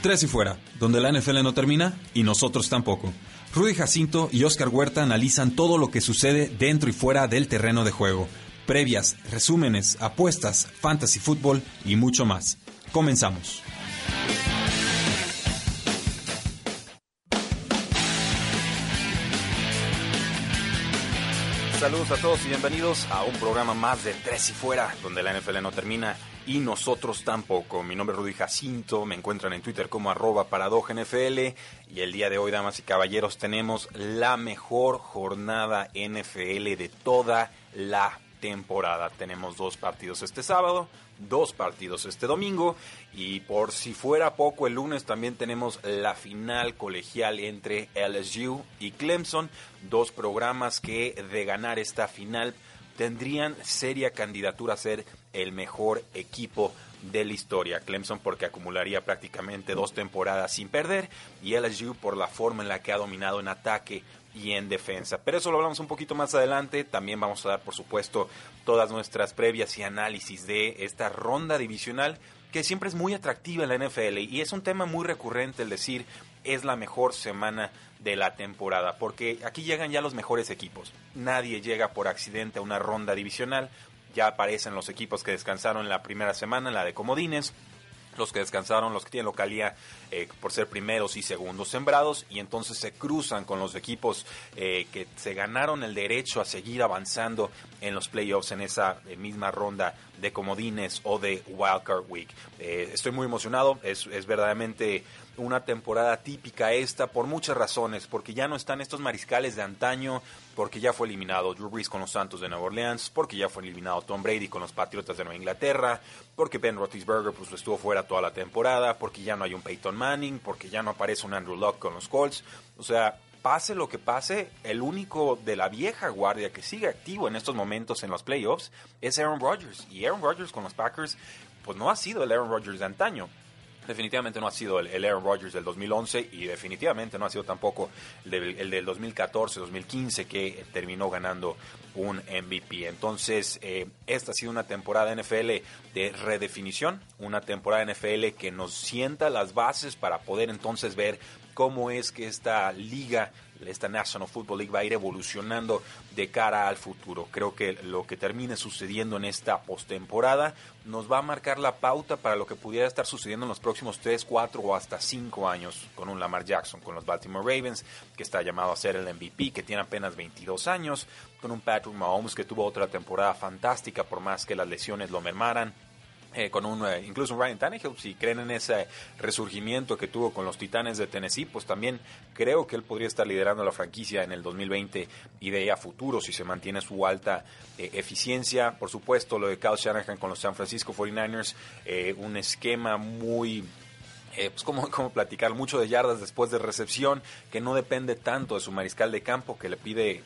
Tres y fuera, donde la NFL no termina y nosotros tampoco. Rudy Jacinto y Oscar Huerta analizan todo lo que sucede dentro y fuera del terreno de juego. Previas, resúmenes, apuestas, fantasy fútbol y mucho más. Comenzamos. Saludos a todos y bienvenidos a un programa más de Tres y Fuera, donde la NFL no termina y nosotros tampoco. Mi nombre es Rudy Jacinto, me encuentran en Twitter como arroba NFL y el día de hoy, damas y caballeros, tenemos la mejor jornada NFL de toda la temporada. Tenemos dos partidos este sábado, dos partidos este domingo y por si fuera poco el lunes también tenemos la final colegial entre LSU y Clemson, dos programas que de ganar esta final tendrían seria candidatura a ser el mejor equipo de la historia. Clemson porque acumularía prácticamente dos temporadas sin perder y LSU por la forma en la que ha dominado en ataque y en defensa. Pero eso lo hablamos un poquito más adelante. También vamos a dar, por supuesto, todas nuestras previas y análisis de esta ronda divisional que siempre es muy atractiva en la NFL y es un tema muy recurrente el decir es la mejor semana de la temporada, porque aquí llegan ya los mejores equipos. Nadie llega por accidente a una ronda divisional. Ya aparecen los equipos que descansaron la primera semana, la de comodines, los que descansaron, los que tienen localía eh, por ser primeros y segundos sembrados, y entonces se cruzan con los equipos eh, que se ganaron el derecho a seguir avanzando en los playoffs en esa eh, misma ronda de comodines o de Wildcard Week. estoy muy emocionado, es, es verdaderamente una temporada típica esta por muchas razones, porque ya no están estos mariscales de antaño, porque ya fue eliminado Drew Brees con los Santos de Nueva Orleans, porque ya fue eliminado Tom Brady con los Patriotas de Nueva Inglaterra, porque Ben Roethlisberger pues estuvo fuera toda la temporada, porque ya no hay un Peyton Manning, porque ya no aparece un Andrew Luck con los Colts, o sea, pase lo que pase, el único de la vieja guardia que sigue activo en estos momentos en los playoffs es Aaron Rodgers. Y Aaron Rodgers con los Packers, pues no ha sido el Aaron Rodgers de antaño definitivamente no ha sido el, Aaron Rodgers del 2011 y definitivamente no ha sido tampoco el del, 2014-2015 que terminó ganando un MVP. Entonces, eh, esta ha sido una temporada NFL de redefinición, una temporada NFL que nos sienta las bases para poder entonces ver cómo es que esta liga esta National Football League va a ir evolucionando de cara al futuro. Creo que lo que termine sucediendo en esta postemporada nos va a marcar la pauta para lo que pudiera estar sucediendo en los próximos 3, 4 o hasta 5 años con un Lamar Jackson, con los Baltimore Ravens, que está llamado a ser el MVP, que tiene apenas 22 años, con un Patrick Mahomes que tuvo otra temporada fantástica por más que las lesiones lo mermaran eh, con un, eh, incluso un Ryan Tannehill, si creen en ese resurgimiento que tuvo con los Titanes de Tennessee, pues también creo que él podría estar liderando la franquicia en el 2020 y de ahí a futuro si se mantiene su alta eh, eficiencia. Por supuesto, lo de Kyle Shanahan con los San Francisco 49ers, un esquema muy eh, pues como, como platicar mucho de yardas después de recepción, que no depende tanto de su mariscal de campo, que le pide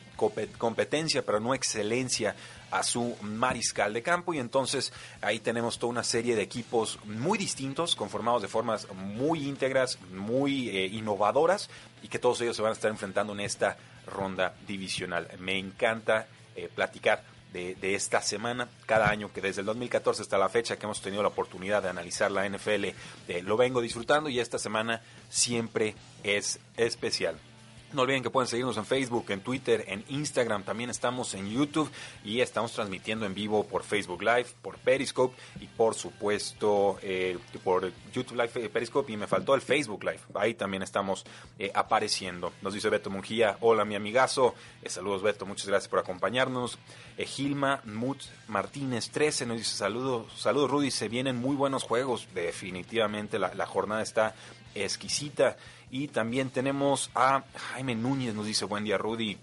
competencia, pero no excelencia a su mariscal de campo y entonces ahí tenemos toda una serie de equipos muy distintos, conformados de formas muy íntegras, muy eh, innovadoras y que todos ellos se van a estar enfrentando en esta ronda divisional. Me encanta eh, platicar de, esta semana. Cada año que desde el 2014 hasta la fecha que hemos tenido la oportunidad de analizar la NFL, eh, lo vengo disfrutando y esta semana siempre es especial. No olviden que pueden seguirnos en Facebook, en Twitter, en Instagram. También estamos en YouTube y estamos transmitiendo en vivo por Facebook Live, por Periscope y por supuesto eh, por YouTube Live, eh, Periscope y me faltó el Facebook Live. Ahí también estamos eh, apareciendo. Nos dice Beto Mungía, hola mi amigazo. saludos Beto, muchas gracias por acompañarnos. Gilma Mut Martínez 13 nos dice saludos, saludos Rudy, se vienen muy buenos juegos. Definitivamente la jornada está exquisita. Y también tenemos a Jaime Núñez, nos dice buen día Rudy.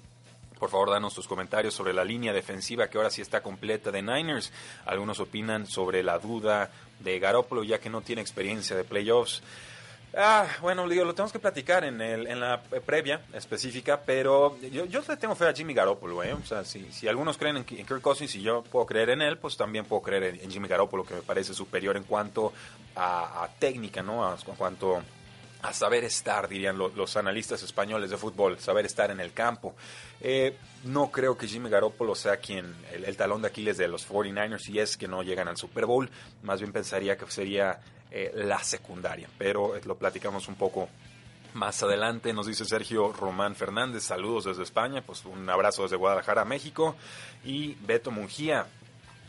Por favor, danos tus comentarios sobre la línea defensiva que ahora sí está completa de Niners. Algunos opinan sobre la duda de Garoppolo ya que no tiene experiencia de playoffs. Ah, bueno, digo, lo tenemos que platicar en, el, en la previa específica, pero yo, yo le tengo fe a Jimmy Garoppolo, ¿eh? O sea, si, si algunos creen en, Kirk Cousins y yo puedo creer en él, pues también puedo creer en, Jimmy Garoppolo, que me parece superior en cuanto a, técnica, ¿no? A, en cuanto a saber estar, dirían los analistas españoles de fútbol, saber estar en el campo. Eh, no creo que Jimmy Garoppolo sea quien el, talón de Aquiles de los 49ers y es que no llegan al Super Bowl. Más bien pensaría que sería eh, la secundaria. Pero eh, lo platicamos un poco más adelante. Nos dice Sergio Román Fernández, saludos desde España, pues un abrazo desde Guadalajara, México. Y Beto Mungía,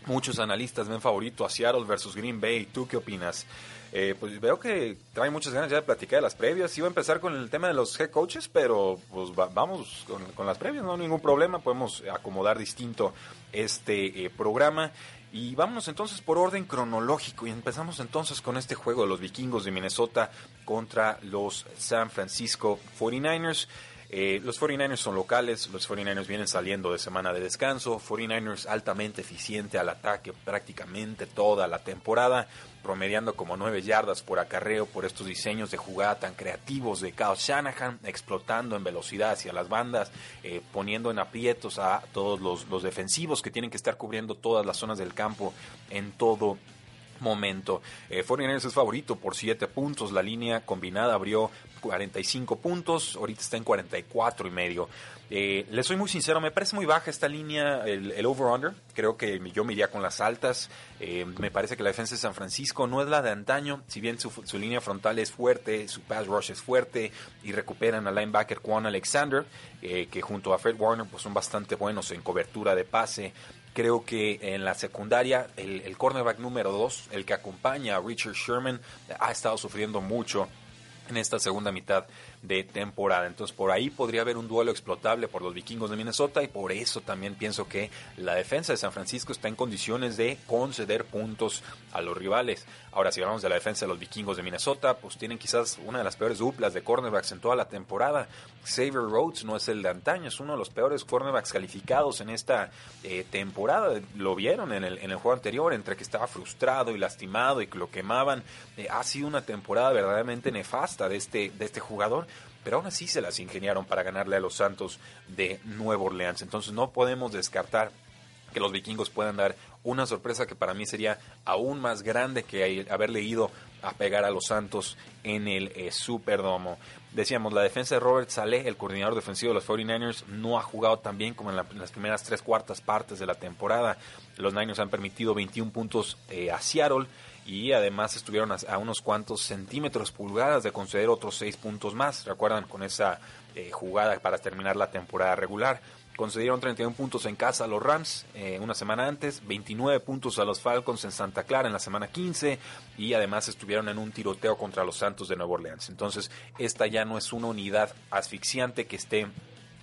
muchos analistas ven favorito a Seattle versus Green Bay. ¿Tú qué opinas? Eh, pues veo que trae muchas ganas ya de platicar de las previas. Iba a empezar con el tema de los head coaches, pero pues vamos con, las previas, no ningún problema. Podemos acomodar distinto este programa. Y vámonos entonces por orden cronológico y empezamos entonces con este juego de los vikingos de Minnesota contra los San Francisco 49ers. Eh, los 49ers son locales, los 49ers vienen saliendo de semana de descanso, 49ers altamente eficiente al ataque prácticamente toda la temporada, promediando como 9 yardas por acarreo por estos diseños de jugada tan creativos de Kyle Shanahan, explotando en velocidad hacia las bandas, eh, poniendo en aprietos a todos los, defensivos que tienen que estar cubriendo todas las zonas del campo en todo momento. Eh, 49ers es favorito por 7 puntos. La línea combinada abrió 45 puntos. Ahorita está en 44 y medio. Eh, le soy muy sincero, me parece muy baja esta línea, el, over-under. Creo que yo me iría con las altas. Eh, me parece que la defensa de San Francisco no es la de antaño. Si bien su, línea frontal es fuerte, su pass rush es fuerte y recuperan al linebacker Juan Alexander, eh, que junto a Fred Warner pues son bastante buenos en cobertura de pase. Creo que en la secundaria el, el cornerback número 2, el que acompaña a Richard Sherman, ha estado sufriendo mucho en esta segunda mitad de temporada. Entonces por ahí podría haber un duelo explotable por los vikingos de Minnesota y por eso también pienso que la defensa de San Francisco está en condiciones de conceder puntos a los rivales. Ahora si hablamos de la defensa de los vikingos de Minnesota, pues tienen quizás una de las peores duplas de cornerbacks en toda la temporada. Xavier Rhodes no es el de antaño, es uno de los peores cornerbacks calificados en esta eh, temporada. Lo vieron en el, en el juego anterior, entre que estaba frustrado y lastimado y que lo quemaban. Eh, ha sido una temporada verdaderamente nefasta de este, de este jugador pero aún así se las ingeniaron para ganarle a los Santos de Nueva Orleans. Entonces no podemos descartar que los vikingos puedan dar una sorpresa que para mí sería aún más grande que haberle ido a pegar a los Santos en el eh, Superdomo. Decíamos, la defensa de Robert Saleh, el coordinador defensivo de los 49ers, no ha jugado tan bien como en, las primeras tres cuartas partes de la temporada. Los Niners han permitido 21 puntos eh, a Seattle y además estuvieron a, unos cuantos centímetros pulgadas de conceder otros seis puntos más. ¿Recuerdan con esa eh, jugada para terminar la temporada regular? Concedieron 31 puntos en casa a los Rams eh, una semana antes, 29 puntos a los Falcons en Santa Clara en la semana 15 y además estuvieron en un tiroteo contra los Santos de Nueva Orleans. Entonces, esta ya no es una unidad asfixiante que esté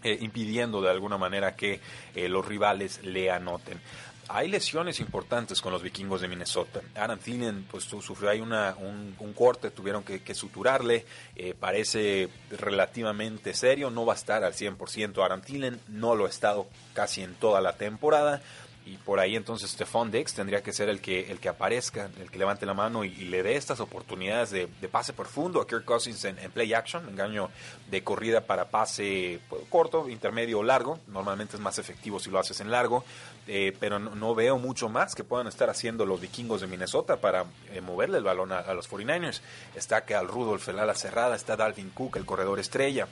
eh, impidiendo de alguna manera que los rivales le anoten hay lesiones importantes con los vikingos de Minnesota. Adam Thielen pues, sufrió ahí una, un, corte, tuvieron que, suturarle, eh, parece relativamente serio, no va a estar al 100% Adam Thielen, no lo ha estado casi en toda la temporada y por ahí entonces Stephon Dex tendría que ser el que, el que aparezca, el que levante la mano y, le dé estas oportunidades de, pase profundo a Kirk Cousins en, play action, engaño de corrida para pase pues, corto, intermedio o largo. Normalmente es más efectivo si lo haces en largo, eh, pero no, veo mucho más que puedan estar haciendo los vikingos de Minnesota para eh, moverle el balón a, los 49ers. Está que al Rudolph, el ala cerrada, está Dalvin Cook, el corredor estrella.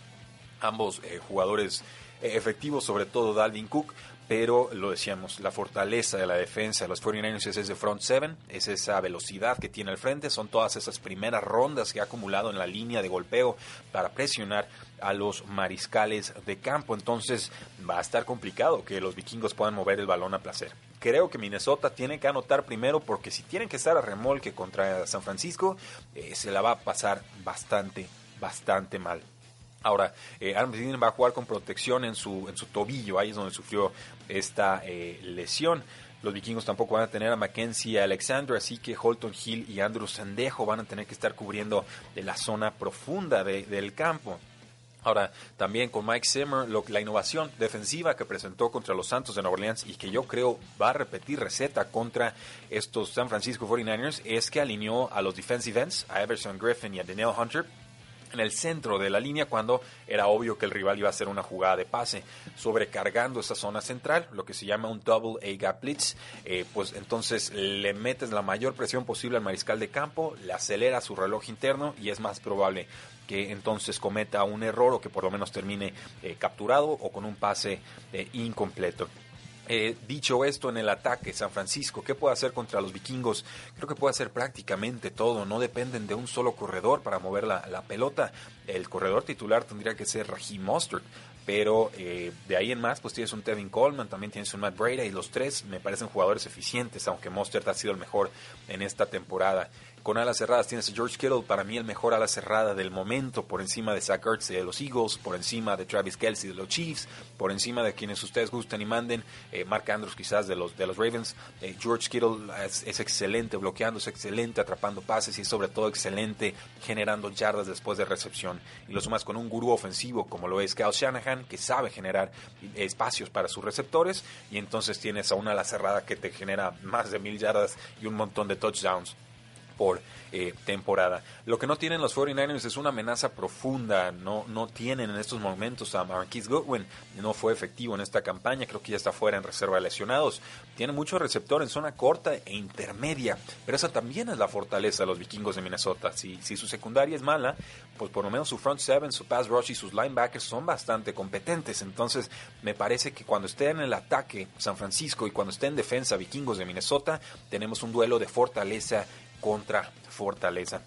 Ambos eh, jugadores efectivos, sobre todo Dalvin Cook, pero lo decíamos, la fortaleza de la defensa de los 49ers es ese front seven, es esa velocidad que tiene al frente, son todas esas primeras rondas que ha acumulado en la línea de golpeo para presionar a los mariscales de campo, entonces va a estar complicado que los vikingos puedan mover el balón a placer. Creo que Minnesota tiene que anotar primero porque si tienen que estar a remolque contra San Francisco, eh, se la va a pasar bastante, bastante mal. Ahora, eh, va a jugar con protección en su, en su tobillo, ahí es donde sufrió esta eh, lesión. Los vikingos tampoco van a tener a Mackenzie Alexander, así que Holton Hill y Andrew Sandejo van a tener que estar cubriendo de la zona profunda del campo. Ahora, también con Mike Zimmer, la innovación defensiva que presentó contra los Santos de Nueva Orleans y que yo creo va a repetir receta contra estos San Francisco 49ers es que alineó a los defensive ends, a Everson Griffin y a Daniel Hunter, en el centro de la línea cuando era obvio que el rival iba a hacer una jugada de pase, sobrecargando esa zona central, lo que se llama un double A gap blitz, eh, pues entonces le metes la mayor presión posible al mariscal de campo, le acelera su reloj interno y es más probable que entonces cometa un error o que por lo menos termine eh, capturado o con un pase eh, incompleto. Eh, dicho esto, en el ataque, San Francisco, ¿qué puede hacer contra los vikingos? Creo que puede hacer prácticamente todo. No dependen de un solo corredor para mover la, la pelota. El corredor titular tendría que ser Raheem Mostert. Pero eh, de ahí en más, pues tienes un Tevin Coleman, también tienes un Matt Breda y los tres me parecen jugadores eficientes, aunque Mostert ha sido el mejor en esta temporada. Con alas cerradas tienes a George Kittle, para mí el mejor ala cerrada del momento, por encima de Zach Ertz de los Eagles, por encima de Travis Kelsey de los Chiefs, por encima de quienes ustedes gusten y manden, eh, Mark Andrews quizás de los, de los Ravens. Eh, George Kittle es, excelente bloqueando, es excelente atrapando pases y sobre todo excelente generando yardas después de recepción. Y lo sumas con un gurú ofensivo como lo es Kyle Shanahan, que sabe generar espacios para sus receptores y entonces tienes a una ala cerrada que te genera más de mil yardas y un montón de touchdowns por eh, temporada. Lo que no tienen los 49ers es una amenaza profunda, no, no tienen en estos momentos a Marquise Goodwin, no fue efectivo en esta campaña, creo que ya está fuera en reserva de lesionados. Tiene mucho receptor en zona corta e intermedia, pero esa también es la fortaleza de los vikingos de Minnesota. Si, si su secundaria es mala, pues por lo menos su front seven, su pass rush y sus linebackers son bastante competentes. Entonces, me parece que cuando esté en el ataque San Francisco y cuando esté en defensa vikingos de Minnesota, tenemos un duelo de fortaleza contra Fortaleza.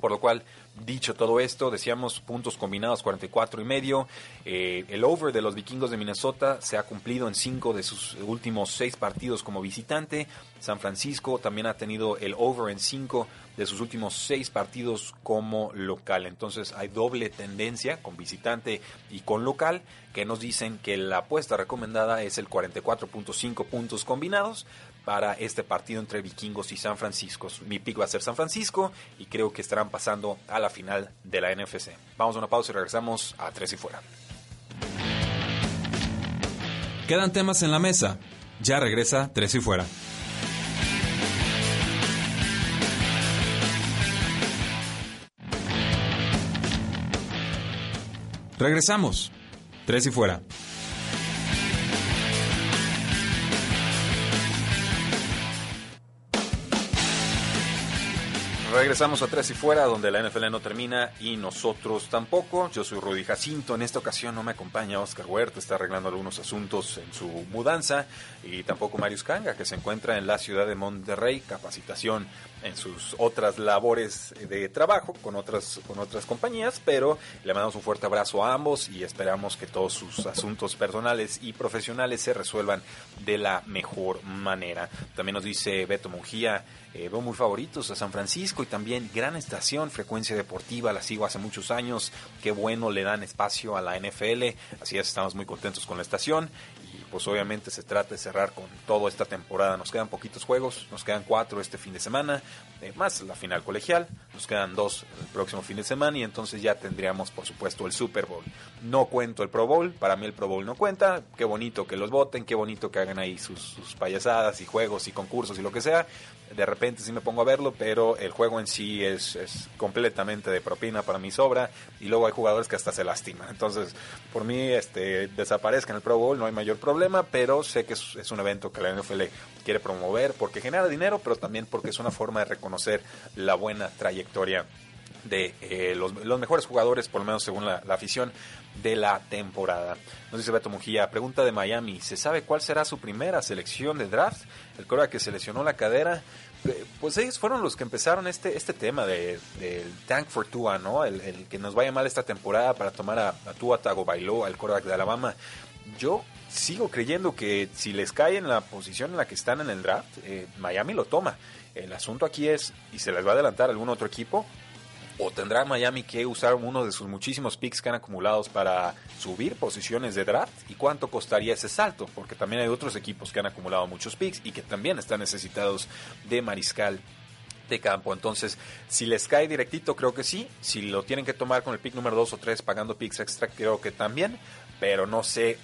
Por lo cual, dicho todo esto, decíamos puntos combinados 44 y medio. Eh, el over de los vikingos de Minnesota se ha cumplido en cinco de sus últimos seis partidos como visitante. San Francisco también ha tenido el over en cinco de sus últimos seis partidos como local. Entonces hay doble tendencia con visitante y con local que nos dicen que la apuesta recomendada es el 44.5 puntos combinados para este partido entre vikingos y San Francisco. Mi pick va a ser San Francisco y creo que estarán pasando a la final de la NFC. Vamos a una pausa y regresamos a Tres y Fuera. Quedan temas en la mesa. Ya regresa Tres y Fuera. Regresamos. Tres y Fuera. Regresamos a Tres y Fuera, donde la NFL no termina y nosotros tampoco. Yo soy Rudy Jacinto. En esta ocasión no me acompaña Oscar Huerta, está arreglando algunos asuntos en su mudanza. Y tampoco Marius Kanga, que se encuentra en la ciudad de Monterrey, capacitación en sus otras labores de trabajo con otras, con otras compañías. Pero le mandamos un fuerte abrazo a ambos y esperamos que todos sus asuntos personales y profesionales se resuelvan de la mejor manera. También nos dice Beto Mungía eh, veo muy favoritos a San Francisco y también gran estación, frecuencia deportiva, la sigo hace muchos años, qué bueno le dan espacio a la NFL, así es, estamos muy contentos con la estación y pues obviamente se trata de cerrar con toda esta temporada, nos quedan poquitos juegos, nos quedan cuatro este fin de semana, eh, más la final colegial, nos quedan dos el próximo fin de semana y entonces ya tendríamos por supuesto el Super Bowl. No cuento el Pro Bowl, para mí el Pro Bowl no cuenta, qué bonito que los voten, qué bonito que hagan ahí sus, payasadas y juegos y concursos y lo que sea, de repente sí me pongo a verlo, pero el juego en sí es, es, completamente de propina para mi sobra y luego hay jugadores que hasta se lastiman. Entonces, por mí, este, desaparezca en el Pro Bowl, no hay mayor problema, pero sé que es, es un evento que la NFL quiere promover porque genera dinero, pero también porque es una forma de reconocer la buena trayectoria de eh, los, mejores jugadores, por lo menos según la, afición, de la temporada. Nos dice Beto Mujía, pregunta de Miami, ¿se sabe cuál será su primera selección de draft? El cora que se lesionó la cadera, pues ellos fueron los que empezaron este, este tema del de, Tank for Tua, ¿no? El, que nos vaya mal esta temporada para tomar a, a Tua Tagovailoa, el quarterback de Alabama. Yo sigo creyendo que si les cae en la posición en la que están en el draft, eh, Miami lo toma. El asunto aquí es, y se les va a adelantar algún otro equipo, o tendrá Miami que usar uno de sus muchísimos picks que han acumulados para subir posiciones de draft y cuánto costaría ese salto, porque también hay otros equipos que han acumulado muchos picks y que también están necesitados de mariscal de campo. Entonces, si les cae directito, creo que sí. Si lo tienen que tomar con el pick número 2 o 3 pagando picks extra, creo que también. Pero no sé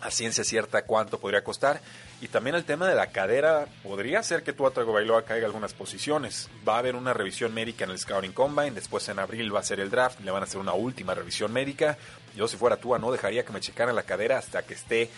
a ciencia cierta cuánto podría costar. Y también el tema de la cadera, podría ser que Tua Tagovailoa caiga algunas posiciones. Va a haber una revisión médica en el Scouting Combine, después en abril va a ser el draft, le van a hacer una última revisión médica. Yo si fuera Tua no dejaría que me checaran la cadera hasta que esté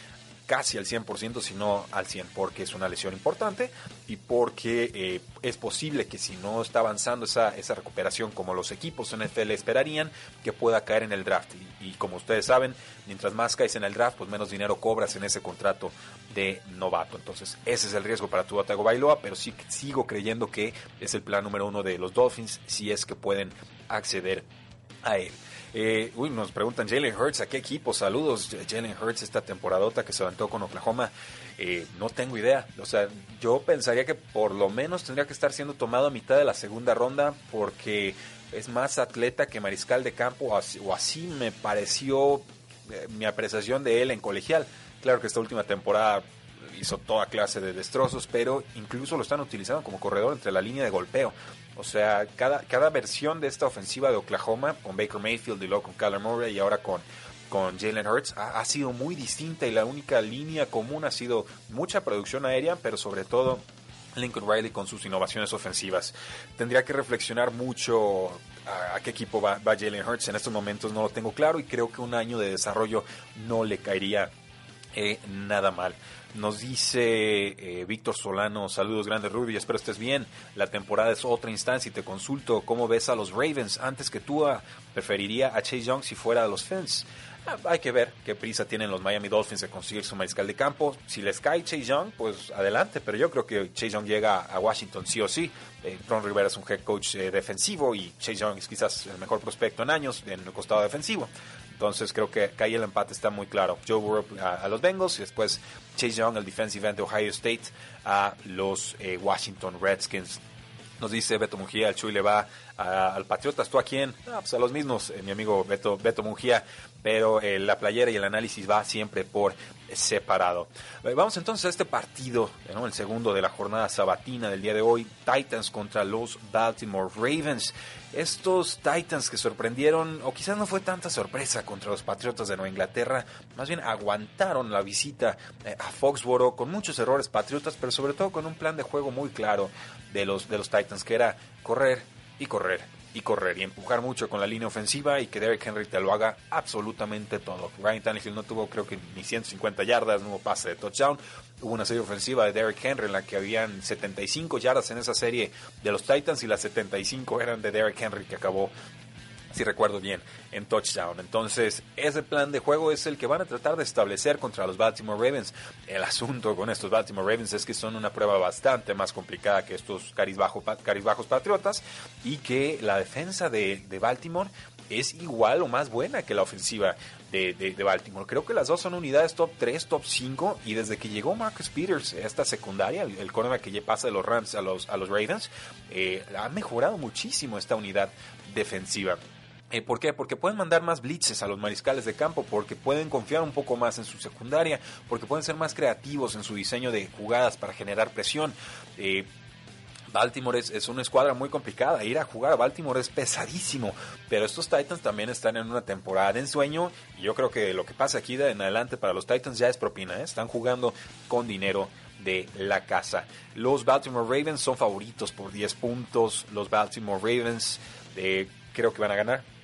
casi al 100%, sino al 100%, porque es una lesión importante y porque eh, es posible que si no está avanzando esa, esa recuperación como los equipos NFL esperarían, que pueda caer en el draft. Y, como ustedes saben, mientras más caes en el draft, pues menos dinero cobras en ese contrato de novato. Entonces, ese es el riesgo para tu Bailoa, pero sí sigo creyendo que es el plan número uno de los Dolphins, si es que pueden acceder él. Eh, uy, nos preguntan Jalen Hurts, ¿a qué equipo? Saludos, Jalen Hurts, esta temporadota que se levantó con Oklahoma. Eh, no tengo idea. O sea, yo pensaría que por lo menos tendría que estar siendo tomado a mitad de la segunda ronda porque es más atleta que mariscal de campo o así, me pareció eh, mi apreciación de él en colegial. Claro que esta última temporada hizo toda clase de destrozos, pero incluso lo están utilizando como corredor entre la línea de golpeo. O sea, cada, cada versión de esta ofensiva de Oklahoma, con Baker Mayfield y luego con Kyler Murray y ahora con, con Jalen Hurts, ha, sido muy distinta y la única línea común ha sido mucha producción aérea, pero sobre todo Lincoln Riley con sus innovaciones ofensivas. Tendría que reflexionar mucho a, qué equipo va, va, Jalen Hurts. En estos momentos no lo tengo claro y creo que un año de desarrollo no le caería eh, nada mal. Nos dice eh, Víctor Solano, saludos grandes Rudy, espero estés bien. La temporada es otra instancia y te consulto cómo ves a los Ravens. Antes que tú, preferiría a Chase Young si fuera de los Fins. Ah, hay que ver qué prisa tienen los Miami Dolphins de conseguir su mariscal de campo. Si les cae Chase Young, pues adelante, pero yo creo que Chase Young llega a Washington sí o sí. Eh, Ron Rivera es un head coach eh, defensivo y Chase Young es quizás el mejor prospecto en años en el costado defensivo. Entonces creo que, ahí el empate está muy claro. Joe Burrow a, los Bengals y después Chase Young, el defensive end de Ohio State, a los eh, Washington Redskins. Nos dice Beto Mujía, el Chuy le va al Patriotas. ¿Tú a quién? Ah, pues a los mismos, eh, mi amigo Beto, Beto Mujía. Pero eh, la playera y el análisis va siempre por separado. vamos entonces a este partido, el segundo de la jornada sabatina del día de hoy. Titans contra los Baltimore Ravens. Estos Titans que sorprendieron, o quizás no fue tanta sorpresa contra los Patriotas de Nueva Inglaterra, más bien aguantaron la visita eh, a Foxboro con muchos errores Patriotas, pero sobre todo con un plan de juego muy claro de los, de los Titans, que era correr y correr y correr y empujar mucho con la línea ofensiva y que Derrick Henry te lo haga absolutamente todo. Ryan Tannehill no tuvo creo que ni 150 yardas, no hubo pase de touchdown. Hubo una serie ofensiva de Derrick Henry en la que habían 75 yardas en esa serie de los Titans y las 75 eran de Derrick Henry que acabó si recuerdo bien, en touchdown. Entonces, ese plan de juego es el que van a tratar de establecer contra los Baltimore Ravens. El asunto con estos Baltimore Ravens es que son una prueba bastante más complicada que estos bajos patriotas y que la defensa de, Baltimore es igual o más buena que la ofensiva de, Baltimore. Creo que las dos son unidades top 3, top 5 y desde que llegó Marcus Peters a esta secundaria, el, el que pasa de los Rams a los, a los Ravens, eh, ha mejorado muchísimo esta unidad defensiva. Eh, ¿Por qué? Porque pueden mandar más blitzes a los mariscales de campo, porque pueden confiar un poco más en su secundaria, porque pueden ser más creativos en su diseño de jugadas para generar presión. Eh, Baltimore es, una escuadra muy complicada. Ir a jugar a Baltimore es pesadísimo. Pero estos Titans también están en una temporada de ensueño. Y yo creo que lo que pasa aquí de en adelante para los Titans ya es propina. ¿eh? Están jugando con dinero de la casa. Los Baltimore Ravens son favoritos por 10 puntos. Los Baltimore Ravens creo que van a ganar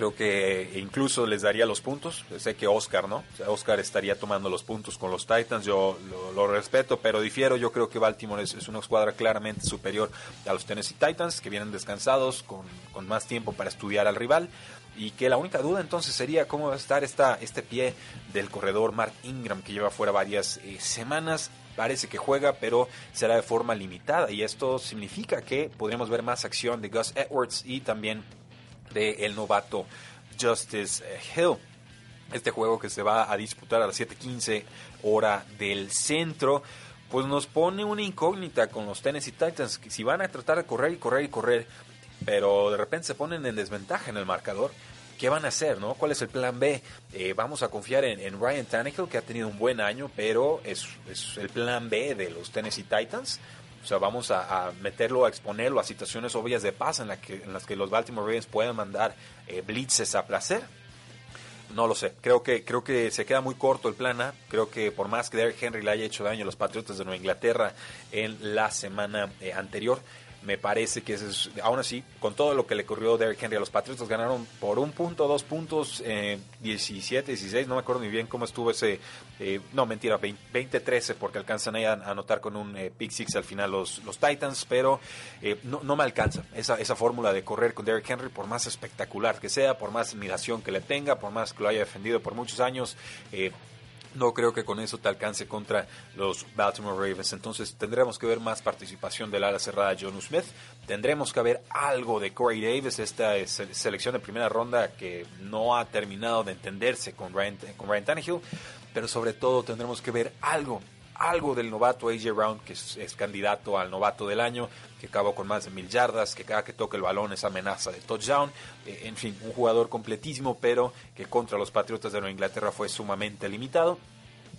creo que incluso les daría los puntos. Sé que Oscar, ¿no? Oscar estaría tomando los puntos con los Titans, yo lo, respeto, pero difiero. Yo creo que Baltimore es, una escuadra claramente superior a los Tennessee Titans, que vienen descansados, con, más tiempo para estudiar al rival. Y que la única duda entonces sería cómo va a estar esta, este pie del corredor Mark Ingram, que lleva fuera varias eh, semanas parece que juega, pero será de forma limitada. Y esto significa que podríamos ver más acción de Gus Edwards y también de el novato Justice Hill. Este juego que se va a disputar a las 7:15 hora del centro, pues nos pone una incógnita con los Tennessee Titans, que si van a tratar de correr y correr y correr, pero de repente se ponen en desventaja en el marcador, ¿qué van a hacer? ¿no? ¿Cuál es el plan B? Eh, vamos a confiar en, Ryan Tannehill, que ha tenido un buen año, pero es, es, el plan B de los Tennessee Titans. O sea, vamos a, meterlo, a exponerlo a situaciones obvias de paz en, la que, en las que los Baltimore Ravens pueden mandar eh, blitzes a placer no lo sé. Creo que, creo que se queda muy corto el plan A. Creo que por más que Derrick Henry le haya hecho daño a los Patriotas de Nueva Inglaterra en la semana eh, anterior, me parece que es, aún así, con todo lo que le ocurrió a Derrick Henry a los Patriots, ganaron por un punto, dos puntos, eh, 17, 16, no me acuerdo muy bien cómo estuvo ese, eh, no mentira, 20-13, porque alcanzan ahí a anotar con un eh, pick six al final los, los Titans, pero eh, no, no, me alcanza esa, esa fórmula de correr con Derrick Henry, por más espectacular que sea, por más admiración que le tenga, por más que lo haya defendido por muchos años. No creo que con eso te alcance contra los Baltimore Ravens. Entonces tendremos que ver más participación del ala cerrada John Smith. Tendremos que ver algo de Corey Davis, esta selección de primera ronda que no ha terminado de entenderse con Ryan, con Ryan Tannehill. Pero sobre todo tendremos que ver algo algo del novato AJ Brown, que es, candidato al novato del año, que acabó con más de mil yardas, que cada que toque el balón es amenaza de touchdown. Eh, en fin, un jugador completísimo, pero que contra los Patriotas de Nueva Inglaterra fue sumamente limitado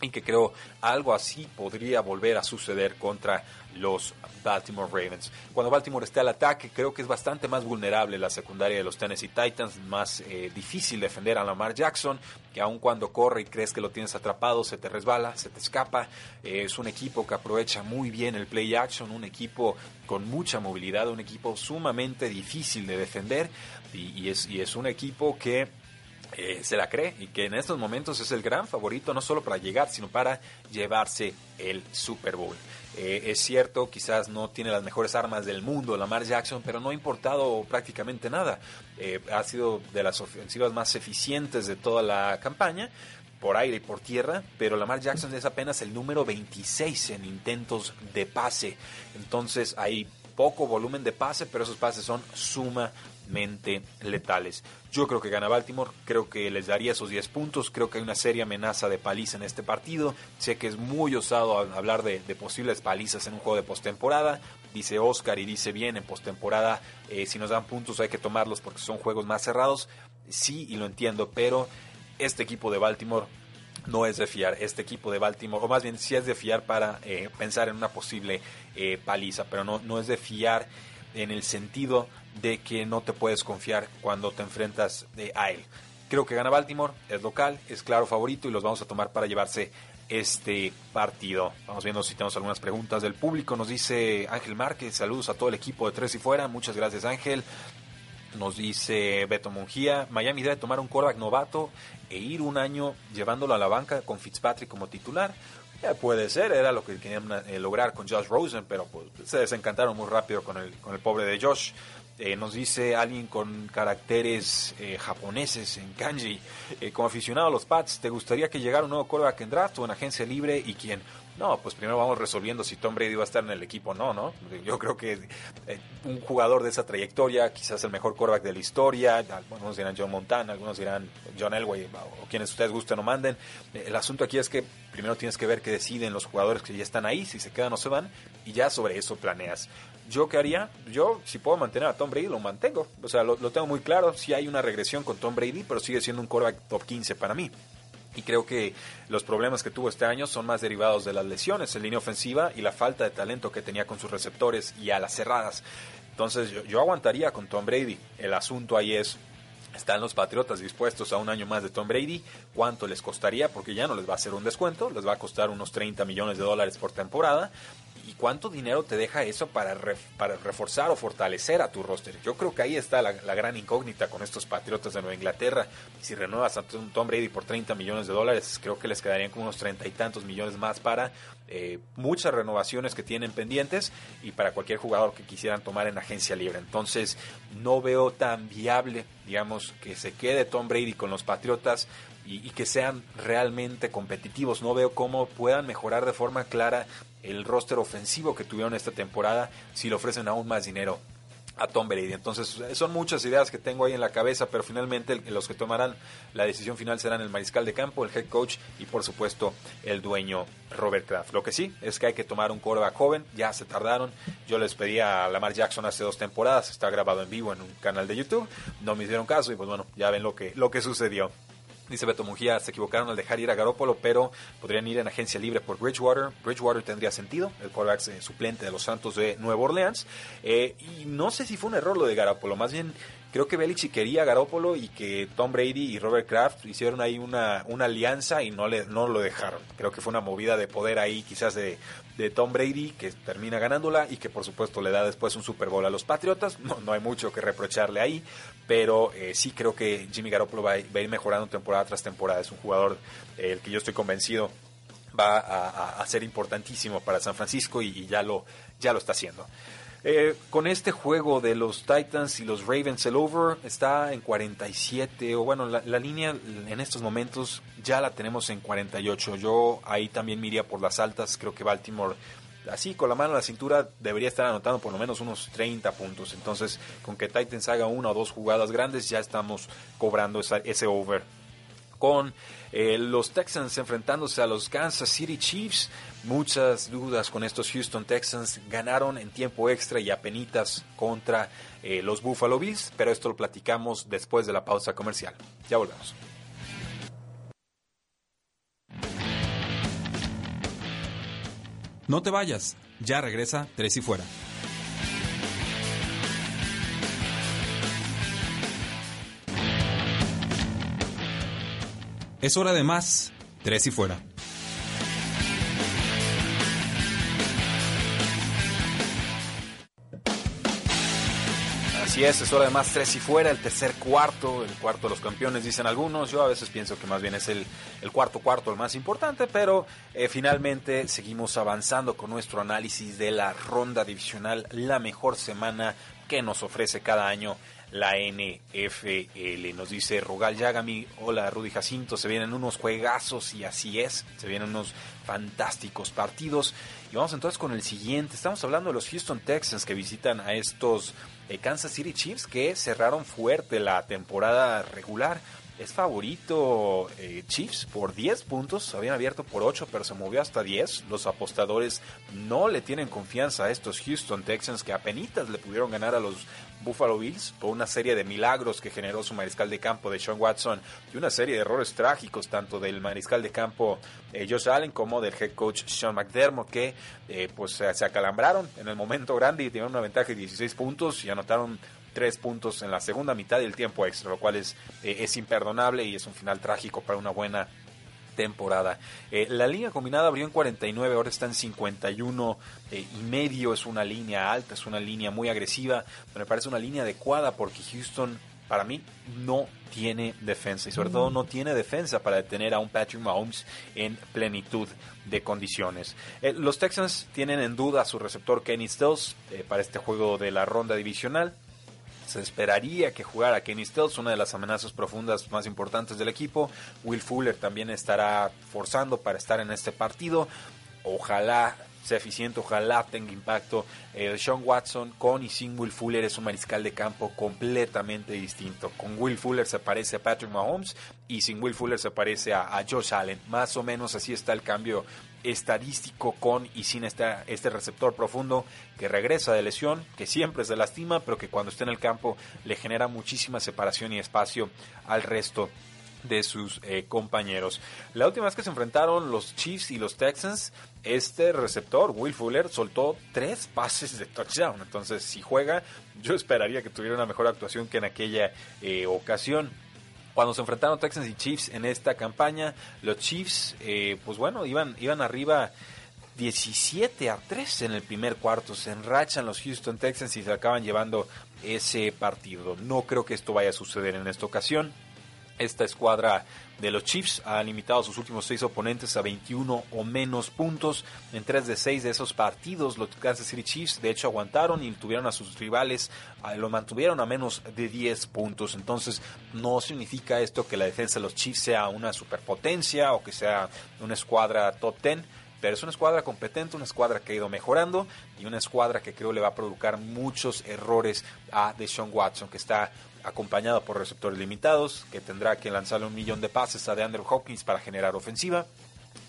y que creo algo así podría volver a suceder contra los Baltimore Ravens. Cuando Baltimore esté al ataque, creo que es bastante más vulnerable la secundaria de los Tennessee Titans, más eh, difícil defender a Lamar Jackson, que aun cuando corre y crees que lo tienes atrapado, se te resbala, se te escapa. Eh, es un equipo que aprovecha muy bien el play action, un equipo con mucha movilidad, un equipo sumamente difícil de defender y es un equipo que eh, se la cree y que en estos momentos es el gran favorito no solo para llegar, sino para llevarse el Super Bowl. Eh, es cierto, quizás no tiene las mejores armas del mundo Lamar Jackson, pero no ha importado prácticamente nada. Eh, ha sido de las ofensivas más eficientes de toda la campaña por aire y por tierra, pero Lamar Jackson es apenas el número 26 en intentos de pase. Entonces hay poco volumen de pase, pero esos pases son suma letales. Yo creo que gana Baltimore, creo que les daría esos 10 puntos, creo que hay una seria amenaza de paliza en este partido. Sé que es muy osado hablar de, posibles palizas en un juego de postemporada. Dice Oscar y dice bien, en postemporada eh, si nos dan puntos hay que tomarlos porque son juegos más cerrados. Sí, y lo entiendo, pero este equipo de Baltimore no es de fiar. Este equipo de Baltimore, o más bien sí es de fiar para eh, pensar en una posible eh, paliza, pero no, no es de fiar en el sentido de que no te puedes confiar cuando te enfrentas a él. Creo que gana Baltimore, es local, es claro favorito y los vamos a tomar para llevarse este partido. Vamos viendo si tenemos algunas preguntas del público. Nos dice Ángel Márquez, saludos a todo el equipo de Tres y Fuera. Muchas gracias Ángel. Nos dice Beto Mungía, Miami debe tomar un quarterback novato e ir un año llevándolo a la banca con Fitzpatrick como titular puede ser, era lo que querían eh, lograr con Josh Rosen, pero pues, se desencantaron muy rápido con el, con el pobre de Josh. Eh, nos dice alguien con caracteres eh, japoneses en kanji, como aficionado a los Pats, ¿te gustaría que llegara un nuevo quarterback en draft o en agencia libre y quién? No, pues primero vamos resolviendo si Tom Brady va a estar en el equipo o no, ¿no? Yo creo que eh, un jugador de esa trayectoria, quizás el mejor quarterback de la historia, algunos dirán John Montana, algunos dirán John Elway, o quienes ustedes gusten o manden. El asunto aquí es que primero tienes que ver qué deciden los jugadores que ya están ahí, si se quedan o se van, y ya sobre eso planeas. ¿Yo qué haría? Yo, si puedo mantener a Tom Brady, lo mantengo. O sea, lo, lo tengo muy claro. Si hay una regresión con Tom Brady, pero sigue siendo un quarterback top 15 para mí. Y creo que los problemas que tuvo este año son más derivados de las lesiones en línea ofensiva y la falta de talento que tenía con sus receptores y a las cerradas. Entonces yo, aguantaría con Tom Brady. El asunto ahí es, ¿Están los Patriotas dispuestos a un año más de Tom Brady? ¿Cuánto les costaría? Porque ya no les va a hacer un descuento, les va a costar unos 30 millones de dólares por temporada. ¿Y cuánto dinero te deja eso para, para reforzar o fortalecer a tu roster? Yo creo que ahí está la, gran incógnita con estos Patriotas de Nueva Inglaterra. Si renuevas a Tom Brady por 30 millones de dólares, creo que les quedarían como unos 30 y tantos millones más para eh, muchas renovaciones que tienen pendientes y para cualquier jugador que quisieran tomar en agencia libre. Entonces, no veo tan viable, digamos, que se quede Tom Brady con los Patriotas y, que sean realmente competitivos. No veo cómo puedan mejorar de forma clara el roster ofensivo que tuvieron esta temporada si le ofrecen aún más dinero a Tom Brady. Entonces, son muchas ideas que tengo ahí en la cabeza, pero finalmente los que tomarán la decisión final serán el mariscal de campo, el head coach y por supuesto el dueño Robert Kraft. Lo que sí es que hay que tomar un quarterback joven, ya se tardaron. Yo les pedí a Lamar Jackson hace dos temporadas, está grabado en vivo en un canal de YouTube, no me hicieron caso y pues bueno, ya ven lo que, lo que sucedió. Dice Beto Mujía, se equivocaron al dejar ir a Garópolo, pero podrían ir en agencia libre por Bridgewater. Bridgewater tendría sentido, el quarterback eh, suplente de los Santos de Nueva Orleans. Eh, y no sé si fue un error lo de Garópolo, más bien creo que Belichick quería a Garópolo y que Tom Brady y Robert Kraft hicieron ahí una, una alianza y no, le, no lo dejaron. Creo que fue una movida de poder ahí quizás de, de Tom Brady que termina ganándola y que por supuesto le da después un Super Bowl a los Patriotas. No, no hay mucho que reprocharle ahí, pero eh, sí creo que Jimmy Garoppolo va a, ir mejorando temporada tras temporada. Es un jugador eh, el que yo estoy convencido va a, ser importantísimo para San Francisco y, ya, lo, ya lo está haciendo. Eh, con este juego de los Titans y los Ravens, el over está en 47, o bueno, la, línea en estos momentos ya la tenemos en 48. Yo ahí también me por las altas, creo que Baltimore así con la mano en la cintura debería estar anotando por lo menos unos 30 puntos. Entonces, con que Titans haga una o dos jugadas grandes, ya estamos cobrando ese over con eh, los Texans enfrentándose a los Kansas City Chiefs. Muchas dudas con estos Houston Texans. Ganaron en tiempo extra y apenitas contra eh, los Buffalo Bills, pero esto lo platicamos después de la pausa comercial. Ya volvemos. No te vayas, ya regresa Tres y Fuera. Es hora de más, tres y fuera. Así es, es hora de más tres y fuera, el tercer cuarto, el cuarto de los campeones, dicen algunos. Yo a veces pienso que más bien es el, el cuarto cuarto el más importante, pero eh, finalmente seguimos avanzando con nuestro análisis de la ronda divisional, la mejor semana que nos ofrece cada año la NFL. Nos dice Rugal Yagami, hola Rudy Jacinto, se vienen unos juegazos y así es, se vienen unos fantásticos partidos. Y vamos entonces con el siguiente, estamos hablando de los Houston Texans que visitan a estos Kansas City Chiefs que cerraron fuerte la temporada regular es favorito eh, Chiefs por 10 puntos. Habían abierto por 8, pero se movió hasta 10. Los apostadores no le tienen confianza a estos Houston Texans que apenas le pudieron ganar a los Buffalo Bills por una serie de milagros que generó su mariscal de campo de Sean Watson y una serie de errores trágicos tanto del mariscal de campo eh, Josh Allen como del head coach Sean McDermott que eh, pues se acalambraron en el momento grande y tuvieron una ventaja de 16 puntos y anotaron tres puntos en la segunda mitad del tiempo extra, lo cual es, eh, es imperdonable y es un final trágico para una buena temporada. Eh, la línea combinada abrió en 49, ahora está en 51 eh, y medio, es una línea alta, es una línea muy agresiva, me parece una línea adecuada porque Houston para mí no tiene defensa y sobre todo no tiene defensa para detener a un Patrick Mahomes en plenitud de condiciones. los Texans tienen en duda a su receptor Kenny Stills para este juego de la ronda divisional se esperaría que jugara Kenny Stills, una de las amenazas profundas más importantes del equipo. Will Fuller también estará forzando para estar en este partido. Ojalá sea eficiente, ojalá tenga impacto. Eh, Sean Watson con y sin Will Fuller es un mariscal de campo completamente distinto. Con Will Fuller se parece a Patrick Mahomes y sin Will Fuller se parece a, a Josh Allen. Más o menos así está el cambio estadístico con y sin este, este receptor profundo que regresa de lesión, que siempre se lastima, pero que cuando está en el campo le genera muchísima separación y espacio al resto de sus eh, compañeros. La última vez que se enfrentaron los Chiefs y los Texans, este receptor, Will Fuller, soltó tres pases de touchdown. Entonces, si juega, yo esperaría que tuviera una mejor actuación que en aquella eh, ocasión cuando se enfrentaron Texans y Chiefs en esta campaña, los Chiefs, eh, pues bueno, iban, iban arriba 17 a 3 en el primer cuarto. Se enrachan los Houston Texans y se acaban llevando ese partido. No creo que esto vaya a suceder en esta ocasión. Esta escuadra de los Chiefs ha limitado a sus últimos seis oponentes a 21 o menos puntos. En tres de seis de esos partidos, los Kansas City Chiefs de hecho aguantaron y tuvieron a sus rivales, lo mantuvieron a menos de 10 puntos. Entonces, no significa esto que la defensa de los Chiefs sea una superpotencia o que sea una escuadra top 10 pero es una escuadra competente, una escuadra que ha ido mejorando y una escuadra que creo le va a provocar muchos errores a Deshaun Watson, que está acompañado por receptores limitados, que tendrá que lanzarle un millón de pases a DeAndre Hopkins para generar ofensiva,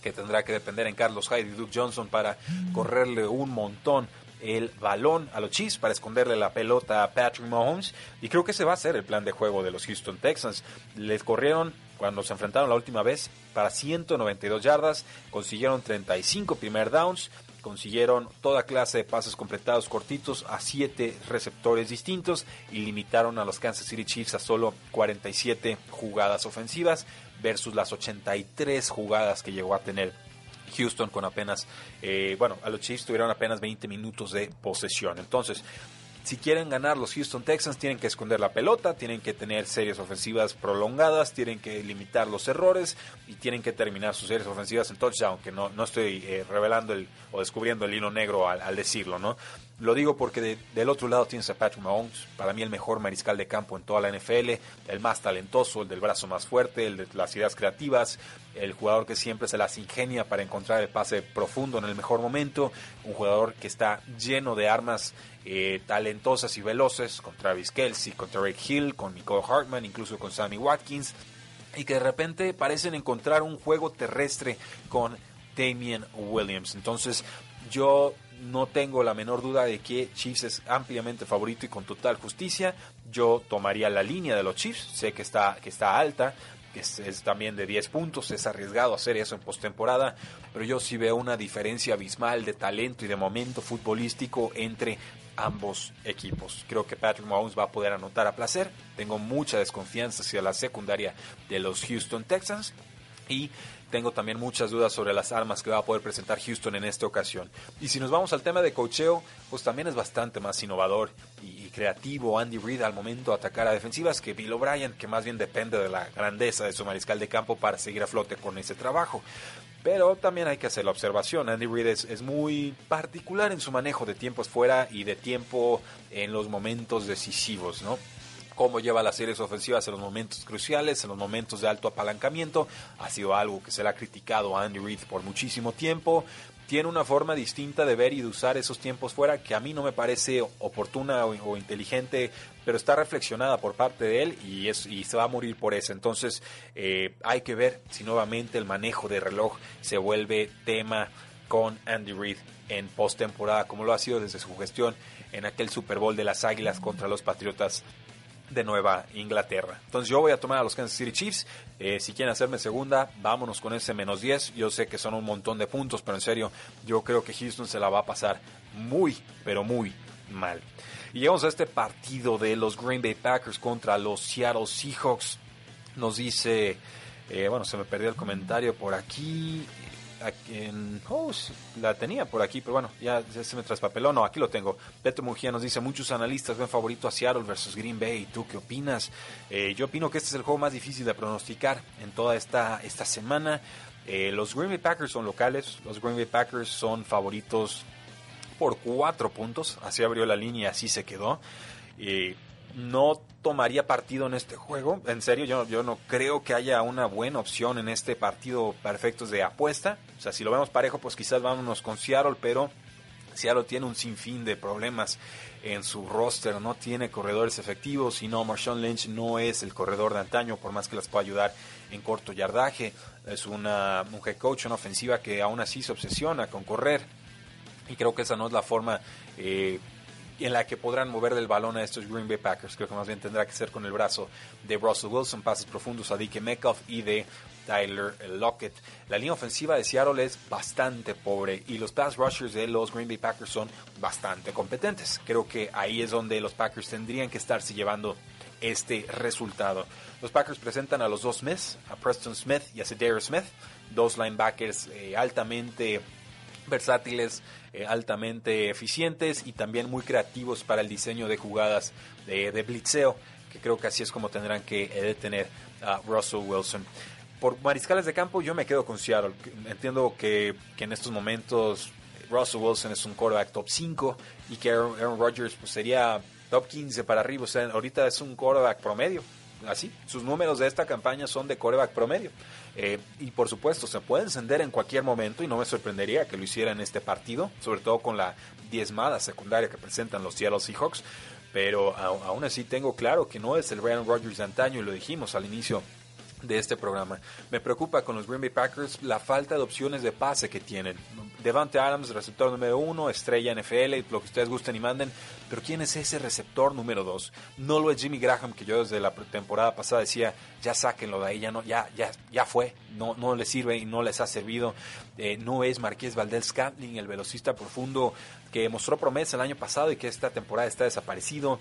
que tendrá que depender en Carlos Hyde y Duke Johnson para correrle un montón el balón a los Chiefs para esconderle la pelota a Patrick Mahomes. Y creo que ese va a ser el plan de juego de los Houston Texans. Les corrieron cuando se enfrentaron la última vez para 192 yardas, consiguieron 35 primer downs, consiguieron toda clase de pases completados cortitos a 7 receptores distintos y limitaron a los Kansas City Chiefs a solo 47 jugadas ofensivas versus las 83 jugadas que llegó a tener Houston con apenas, eh, bueno, a los Chiefs tuvieron apenas 20 minutos de posesión. Entonces, si quieren ganar los Houston Texans, tienen que esconder la pelota, tienen que tener series ofensivas prolongadas, tienen que limitar los errores y tienen que terminar sus series ofensivas en touchdown, que no, no estoy eh, revelando el, o descubriendo el hilo negro al, decirlo, ¿no? Lo digo porque del otro lado tienes a Patrick Mahomes, para mí el mejor mariscal de campo en toda la NFL, el más talentoso, el del brazo más fuerte, el de las ideas creativas, el jugador que siempre se las ingenia para encontrar el pase profundo en el mejor momento, un jugador que está lleno de armas eh, talentosas y veloces con Travis Kelsey, con Tarek Hill, con Nicole Hartman, incluso con Sammy Watkins, y que de repente parecen encontrar un juego terrestre con Damien Williams. Entonces, yo no tengo la menor duda de que Chiefs es ampliamente favorito y con total justicia. Yo tomaría la línea de los Chiefs, sé que está, que está alta, que es, también de 10 puntos, es arriesgado hacer eso en postemporada, pero yo sí veo una diferencia abismal de talento y de momento futbolístico entre ambos equipos. Creo que Patrick Mahomes va a poder anotar a placer. Tengo mucha desconfianza hacia la secundaria de los Houston Texans y tengo también muchas dudas sobre las armas que va a poder presentar Houston en esta ocasión. Y si nos vamos al tema de cocheo, pues también es bastante más innovador y, creativo Andy Reid al momento de atacar a defensivas que Bill O'Brien, que más bien depende de la grandeza de su mariscal de campo para seguir a flote con ese trabajo. Pero también hay que hacer la observación. Andy Reid es, muy particular en su manejo de tiempos fuera y de tiempo en los momentos decisivos, ¿no? cómo lleva las series ofensivas en los momentos cruciales, en los momentos de alto apalancamiento. Ha sido algo que se le ha criticado a Andy Reid por muchísimo tiempo. Tiene una forma distinta de ver y de usar esos tiempos fuera que a mí no me parece oportuna o, inteligente, pero está reflexionada por parte de él y, es, y se va a morir por eso. Entonces eh, hay que ver si nuevamente el manejo de reloj se vuelve tema con Andy Reid en postemporada, como lo ha sido desde su gestión en aquel Super Bowl de las Águilas contra los Patriotas de Nueva Inglaterra. Entonces yo voy a tomar a los Kansas City Chiefs. Eh, si quieren hacerme segunda, vámonos con ese menos 10. Yo sé que son un montón de puntos, pero en serio, yo creo que Houston se la va a pasar muy, pero muy mal. Y llegamos a este partido de los Green Bay Packers contra los Seattle Seahawks. Nos dice, eh, bueno, se me perdió el comentario por aquí oh, la tenía por aquí, pero bueno, ya, se me traspapeló. No, aquí lo tengo. Beto Mujía nos dice: Muchos analistas ven favorito a Seattle versus Green Bay. ¿Tú qué opinas? Eh, yo opino que este es el juego más difícil de pronosticar en toda esta, esta semana. Eh, los Green Bay Packers son locales. Los Green Bay Packers son favoritos por cuatro puntos. Así abrió la línea, así se quedó. Eh, no tomaría partido en este juego. En serio, yo, yo no creo que haya una buena opción en este partido perfectos de apuesta. O sea, si lo vemos parejo, pues quizás vámonos con Seattle, pero Seattle tiene un sinfín de problemas en su roster, no tiene corredores efectivos y no, Marshawn Lynch no es el corredor de antaño, por más que las pueda ayudar en corto yardaje. Es una, un head coach, una ofensiva que aún así se obsesiona con correr. Y creo que esa no es la forma eh, en la que podrán mover del balón a estos Green Bay Packers. Creo que más bien tendrá que ser con el brazo de Russell Wilson, pases profundos a DK Metcalf y de Tyler Lockett. La línea ofensiva de Seattle es bastante pobre y los pass rushers de los Green Bay Packers son bastante competentes. Creo que ahí es donde los Packers tendrían que estarse llevando este resultado. Los Packers presentan a los dos Smiths, a Preston Smith y a Cedar Smith, dos linebackers eh, altamente versátiles, eh, altamente eficientes y también muy creativos para el diseño de jugadas de, blitzeo, que creo que así es como tendrán que eh, detener a Russell Wilson. Por mariscales de campo yo me quedo con Seattle. Entiendo que, que en estos momentos Russell Wilson es un quarterback top 5 y que Aaron, Rodgers pues, sería top 15 para arriba. O sea, ahorita es un quarterback promedio. Así, sus números de esta campaña son de quarterback promedio. Eh, y por supuesto, se puede encender en cualquier momento y no me sorprendería que lo hiciera en este partido, sobre todo con la diezmada secundaria que presentan los Seattle Seahawks. Pero aún así tengo claro que no es el Ryan Rodgers de antaño y lo dijimos al inicio de este programa. Me preocupa con los Green Bay Packers la falta de opciones de pase que tienen. Devante Adams, receptor número uno, estrella NFL, lo que ustedes gusten y manden. Pero ¿quién es ese receptor número dos? No lo es Jimmy Graham, que yo desde la temporada pasada decía, ya sáquenlo de ahí, ya, no, ya, ya, ya fue, no, no le sirve y no les ha servido. Eh, no es Marqués Valdez Scantling, el velocista profundo que mostró promesa el año pasado y que esta temporada está desaparecido.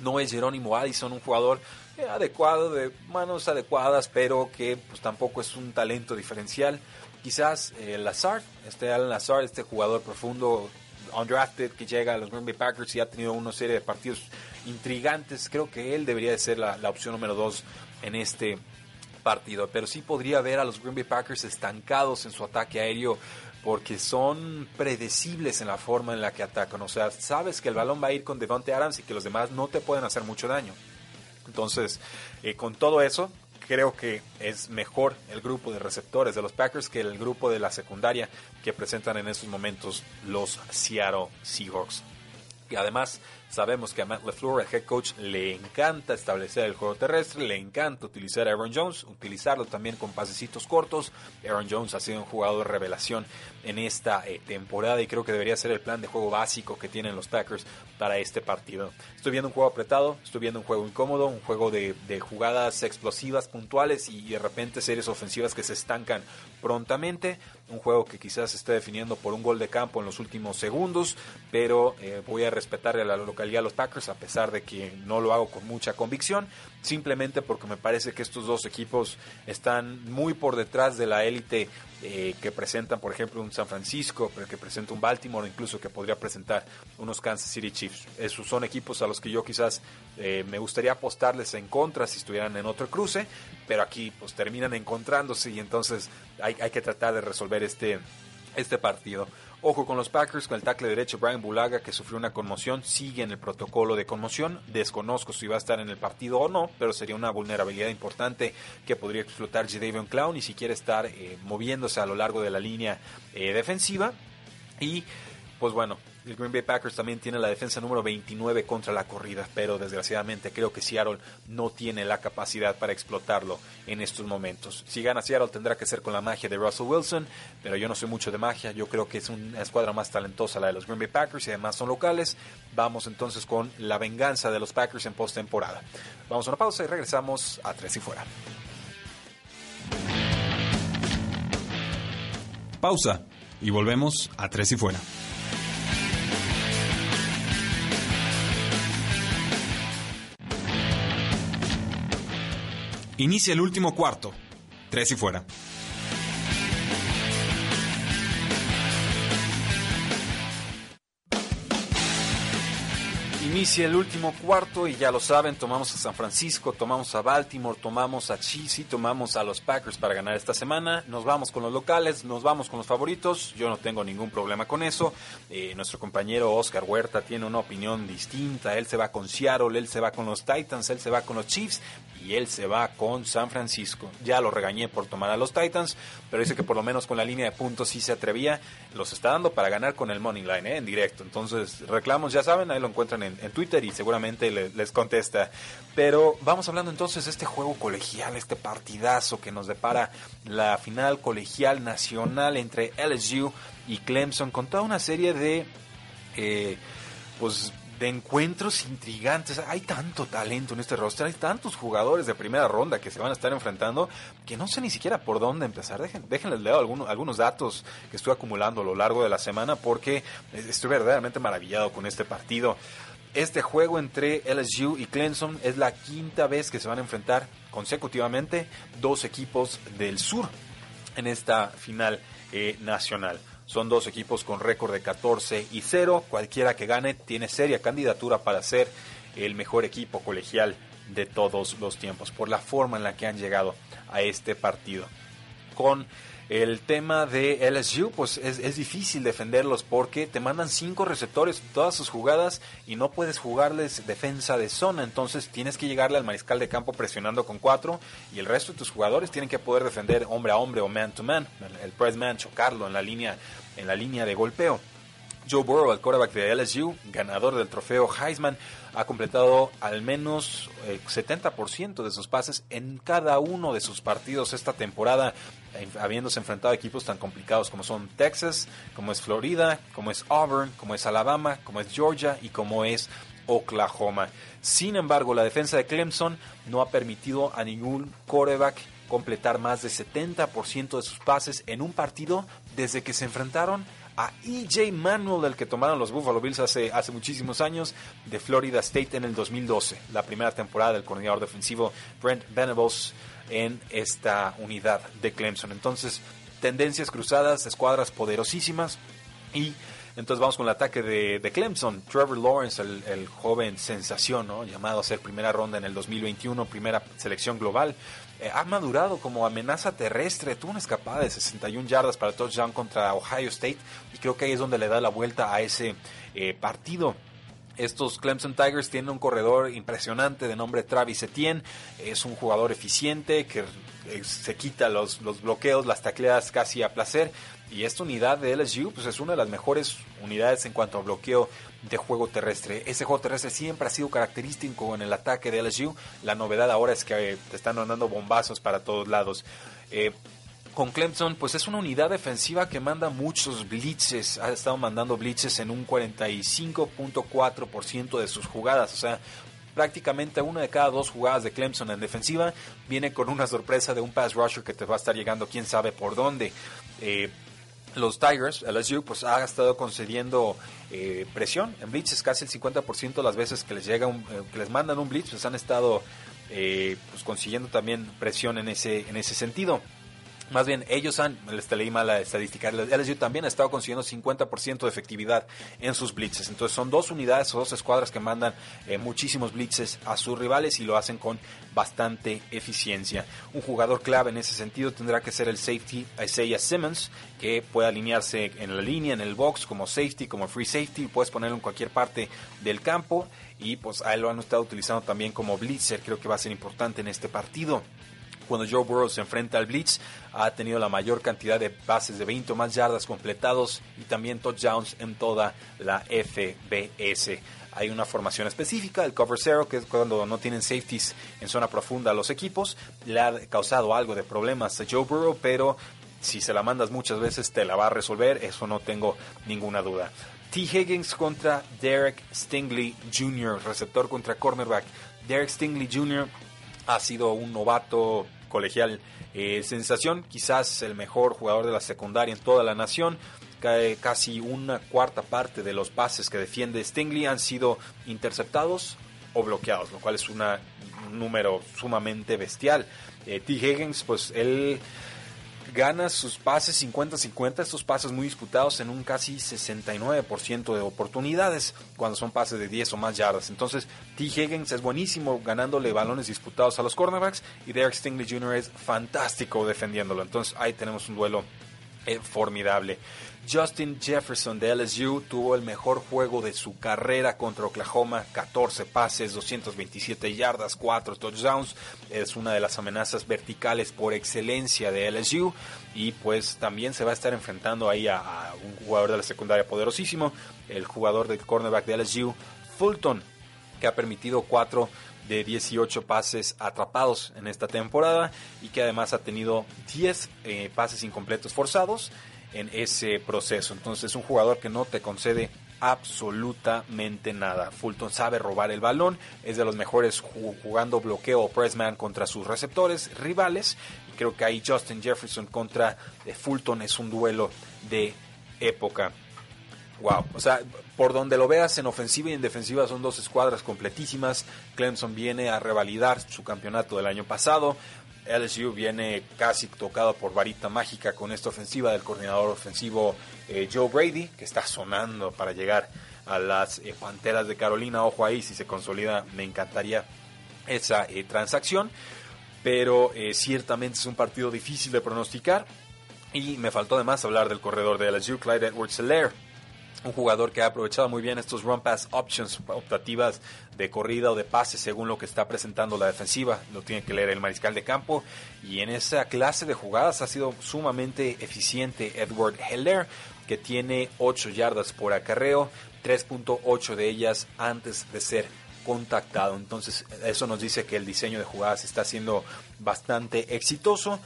No es Jerónimo Addison, un jugador adecuado, de manos adecuadas, pero que pues tampoco es un talento diferencial. Quizás eh, Lazard, este Alan Lazard, este jugador profundo, undrafted, que llega a los Green Bay Packers y ha tenido una serie de partidos intrigantes. Creo que él debería de ser la, opción número dos en este partido. Pero sí podría ver a los Green Bay Packers estancados en su ataque aéreo porque son predecibles en la forma en la que atacan. O sea, sabes que el balón va a ir con Devontae Adams y que los demás no te pueden hacer mucho daño. Entonces, eh, con todo eso, creo que es mejor el grupo de receptores de los Packers que el grupo de la secundaria que presentan en estos momentos los Seattle Seahawks. Y además, Sabemos que a Matt LeFleur, el head coach, le encanta establecer el juego terrestre, le encanta utilizar a Aaron Jones, utilizarlo también con pasecitos cortos. Aaron Jones ha sido un jugador de revelación en esta eh, temporada y creo que debería ser el plan de juego básico que tienen los Packers para este partido. Estoy viendo un juego apretado, estoy viendo un juego incómodo, un juego de, jugadas explosivas, puntuales y de repente series ofensivas que se estancan prontamente. Un juego que quizás se esté definiendo por un gol de campo en los últimos segundos, pero eh, voy a respetarle a lo a los Packers, a pesar de que no lo hago con mucha convicción, simplemente porque me parece que estos dos equipos están muy por detrás de la élite eh, que presentan, por ejemplo, un San Francisco, pero que presenta un Baltimore, incluso que podría presentar unos Kansas City Chiefs. Esos son equipos a los que yo quizás eh, me gustaría apostarles en contra si estuvieran en otro cruce, pero aquí pues terminan encontrándose y entonces hay, hay que tratar de resolver este, este partido. Ojo con los Packers, con el tackle derecho Brian Bulaga, que sufrió una conmoción, sigue en el protocolo de conmoción. Desconozco si va a estar en el partido o no, pero sería una vulnerabilidad importante que podría explotar Jadavion Clown y si quiere estar eh, moviéndose a lo largo de la línea eh, defensiva. Y pues bueno, el Green Bay Packers también tiene la defensa número 29 contra la corrida, pero desgraciadamente creo que Seattle no tiene la capacidad para explotarlo en estos momentos. Si gana Seattle tendrá que ser con la magia de Russell Wilson, pero yo no soy mucho de magia, yo creo que es una escuadra más talentosa la de los Green Bay Packers y además son locales. Vamos entonces con la venganza de los Packers en postemporada. Vamos a una pausa y regresamos a Tres y Fuera. Pausa y volvemos a Tres y Fuera. Inicia el último cuarto. Tres y fuera. Inicia el último cuarto y ya lo saben, tomamos a San Francisco, tomamos a Baltimore, tomamos a Chiefs y tomamos a los Packers para ganar esta semana. Nos vamos con los locales, nos vamos con los favoritos. Yo no tengo ningún problema con eso. Eh, nuestro compañero Oscar Huerta tiene una opinión distinta. Él se va con Seattle, él se va con los Titans, él se va con los Chiefs y él se va con San Francisco. Ya lo regañé por tomar a los Titans, pero dice que por lo menos con la línea de puntos sí se atrevía. Los está dando para ganar con el Money Line, ¿eh? en directo. Entonces, reclamos, ya saben, ahí lo encuentran en, Twitter y seguramente les contesta. Pero vamos hablando entonces de este juego colegial, este partidazo que nos depara la final colegial nacional entre LSU y Clemson, con toda una serie de. Eh, pues de encuentros intrigantes. Hay tanto talento en este roster, hay tantos jugadores de primera ronda que se van a estar enfrentando que no sé ni siquiera por dónde empezar. Dejen, déjenles leer algunos, algunos datos que estoy acumulando a lo largo de la semana porque estoy verdaderamente maravillado con este partido. Este juego entre LSU y Clemson es la quinta vez que se van a enfrentar consecutivamente dos equipos del sur en esta final eh, nacional. Son dos equipos con récord de 14 y 0. Cualquiera que gane tiene seria candidatura para ser el mejor equipo colegial de todos los tiempos, por la forma en la que han llegado a este partido. Con el tema de LSU, pues es, difícil defenderlos porque te mandan cinco receptores todas sus jugadas y no puedes jugarles defensa de zona. Entonces tienes que llegarle al mariscal de campo presionando con cuatro y el resto de tus jugadores tienen que poder defender hombre a hombre o man to man, el press man, chocarlo en la línea, en la línea de golpeo. Joe Burrow, el quarterback de LSU, ganador del trofeo Heisman, ha completado al menos 70% eh, de sus pases en cada uno de sus partidos esta temporada, habiéndose enfrentado a equipos tan complicados como son Texas, como es Florida, como es Auburn, como es Alabama, como es Georgia y como es Oklahoma. Sin embargo, la defensa de Clemson no ha permitido a ningún quarterback completar más de 70% de sus pases en un partido desde que se enfrentaron a EJ Manuel, del que tomaron los Buffalo Bills hace, hace muchísimos años, de Florida State en el 2012, la primera temporada del coordinador defensivo Brent Venables en esta unidad de Clemson. Entonces, tendencias cruzadas, escuadras poderosísimas y entonces vamos con el ataque de, Clemson. Trevor Lawrence, el, joven sensación, ¿no? llamado a ser primera ronda en el 2021, primera selección global, eh, ha madurado como amenaza terrestre. Tuvo una escapada de 61 yardas para touchdown contra Ohio State y creo que ahí es donde le da la vuelta a ese eh, partido. Estos Clemson Tigers tienen un corredor impresionante de nombre Travis Etienne. Es un jugador eficiente que eh, se quita los, bloqueos, las tacleadas casi a placer. Y esta unidad de LSU pues es una de las mejores unidades en cuanto a bloqueo de juego terrestre. Ese juego terrestre siempre ha sido característico en el ataque de LSU. La novedad ahora es que eh, te están mandando bombazos para todos lados. Eh, con Clemson, pues es una unidad defensiva que manda muchos blitzes. Ha estado mandando blitzes en un 45.4% de sus jugadas. O sea, prácticamente una de cada dos jugadas de Clemson en defensiva viene con una sorpresa de un pass rusher que te va a estar llegando quién sabe por dónde. Eh, los Tigers, LSU, pues ha estado concediendo eh, presión en blitzes, casi el 50% de las veces que les llega un, eh, que les mandan un blitz, pues han estado eh, pues consiguiendo también presión en ese, en ese sentido. Más bien, ellos han, les leí la estadística, LSU también ha estado consiguiendo 50% de efectividad en sus blitzes. Entonces son dos unidades o dos escuadras que mandan eh, muchísimos blitzes a sus rivales y lo hacen con bastante eficiencia. Un jugador clave en ese sentido tendrá que ser el safety Isaiah Simmons, que puede alinearse en la línea, en el box, como safety, como free safety, puedes ponerlo en cualquier parte del campo y pues a él lo han estado utilizando también como blitzer, creo que va a ser importante en este partido cuando Joe Burrow se enfrenta al blitz, ha tenido la mayor cantidad de pases de 20 o más yardas completados y también touchdowns en toda la FBS. Hay una formación específica, el cover zero, que es cuando no tienen safeties en zona profunda a los equipos. Le ha causado algo de problemas a Joe Burrow, pero si se la mandas muchas veces te la va a resolver, eso no tengo ninguna duda. T. Higgins contra Derek Stingley Jr., receptor contra cornerback. Derek Stingley Jr. ha sido un novato colegial eh, sensación, quizás el mejor jugador de la secundaria en toda la nación. Casi una cuarta parte de los pases que defiende Stingley han sido interceptados o bloqueados, lo cual es un número sumamente bestial. Eh, T. Higgins, pues él gana sus pases 50-50, estos pases muy disputados en un casi 69% de oportunidades cuando son pases de 10 o más yardas. Entonces, T. Higgins es buenísimo ganándole balones disputados a los cornerbacks y Derek Stingley Jr. es fantástico defendiéndolo. Entonces, ahí tenemos un duelo eh, formidable. Justin Jefferson de LSU tuvo el mejor juego de su carrera contra Oklahoma, 14 pases, 227 yardas, 4 touchdowns. Es una de las amenazas verticales por excelencia de LSU y pues también se va a estar enfrentando ahí a, un jugador de la secundaria poderosísimo, el jugador del cornerback de LSU, Fulton, que ha permitido 4 de 18 pases atrapados en esta temporada y que además ha tenido 10 eh, pases incompletos forzados en ese proceso. Entonces es un jugador que no te concede absolutamente nada. Fulton sabe robar el balón, es de los mejores jugando bloqueo o pressman contra sus receptores rivales. Y creo que ahí Justin Jefferson contra eh, Fulton es un duelo de época. Wow, o sea, por donde lo veas en ofensiva y en defensiva son dos escuadras completísimas. Clemson viene a revalidar su campeonato del año pasado. LSU viene casi tocado por varita mágica con esta ofensiva del coordinador ofensivo eh, Joe Brady, que está sonando para llegar a las eh, Panteras de Carolina. Ojo ahí, si se consolida, me encantaría esa eh, transacción. Pero ciertamente es un partido difícil de pronosticar. Y me faltó además hablar del corredor de LSU, Clyde Edwards-Helaire un jugador que ha aprovechado muy bien estos run pass options optativas de corrida o de pase según lo que está presentando la defensiva. Lo tiene que leer el mariscal de campo. Y en esa clase de jugadas ha sido sumamente eficiente Edward Heller. que tiene 8 yardas por acarreo, 3.8 de ellas antes de ser contactado. Entonces eso nos dice que el diseño de jugadas está siendo bastante exitoso.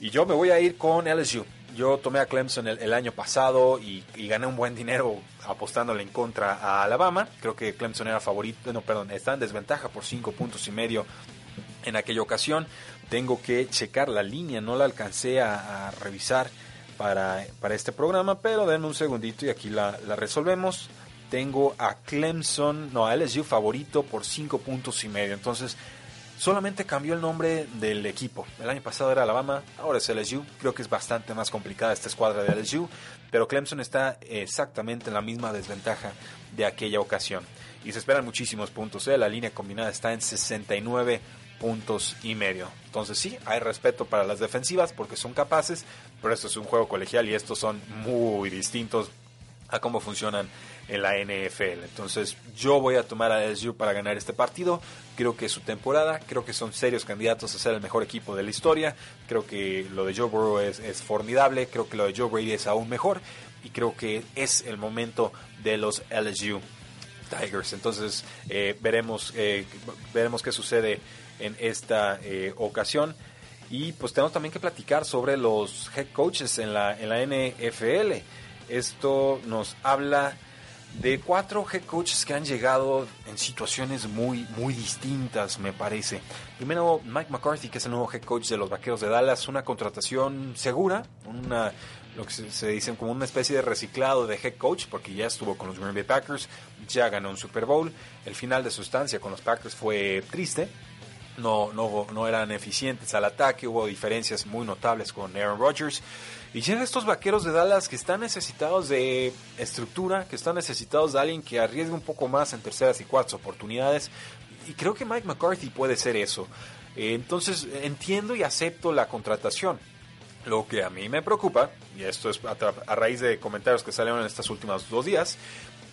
Y yo me voy a ir con LSU. Yo tomé a Clemson el, año pasado y, gané un buen dinero apostándole en contra a Alabama. Creo que Clemson era favorito, no, perdón, está en desventaja por 5 puntos y medio en aquella ocasión. Tengo que checar la línea, no la alcancé a, revisar para, para, este programa, pero denme un segundito y aquí la, la resolvemos. Tengo a Clemson, no, a LSU favorito por 5 puntos y medio. Entonces, solamente cambió el nombre del equipo. El año pasado era Alabama, ahora es LSU. Creo que es bastante más complicada esta escuadra de LSU, pero Clemson está exactamente en la misma desventaja de aquella ocasión. Y se esperan muchísimos puntos. ¿eh? La línea combinada está en 69 puntos y medio. Entonces sí, hay respeto para las defensivas porque son capaces, pero esto es un juego colegial y estos son muy distintos a cómo funcionan en la NFL. Entonces yo voy a tomar a LSU para ganar este partido. Creo que es su temporada, creo que son serios candidatos a ser el mejor equipo de la historia. Creo que lo de Joe Burrow es, formidable, creo que lo de Joe Brady es aún mejor y creo que es el momento de los LSU Tigers. Entonces eh, veremos, eh, veremos qué sucede en esta eh, ocasión. Y pues tenemos también que platicar sobre los head coaches en la, en la NFL. Esto nos habla de cuatro head coaches que han llegado en situaciones muy, muy distintas, me parece. Primero, Mike McCarthy, que es el nuevo head coach de los Vaqueros de Dallas, una contratación segura, una, lo que se, dice como una especie de reciclado de head coach, porque ya estuvo con los Green Bay Packers, ya ganó un Super Bowl. El final de su estancia con los Packers fue triste. No, no, no eran eficientes al ataque, hubo diferencias muy notables con Aaron Rodgers. Y llegan estos vaqueros de Dallas que están necesitados de estructura, que están necesitados de alguien que arriesgue un poco más en terceras y cuartas oportunidades. Y creo que Mike McCarthy puede ser eso. Eh, entonces entiendo y acepto la contratación. Lo que a mí me preocupa, y esto es a, a raíz de comentarios que salieron en estos últimos dos días,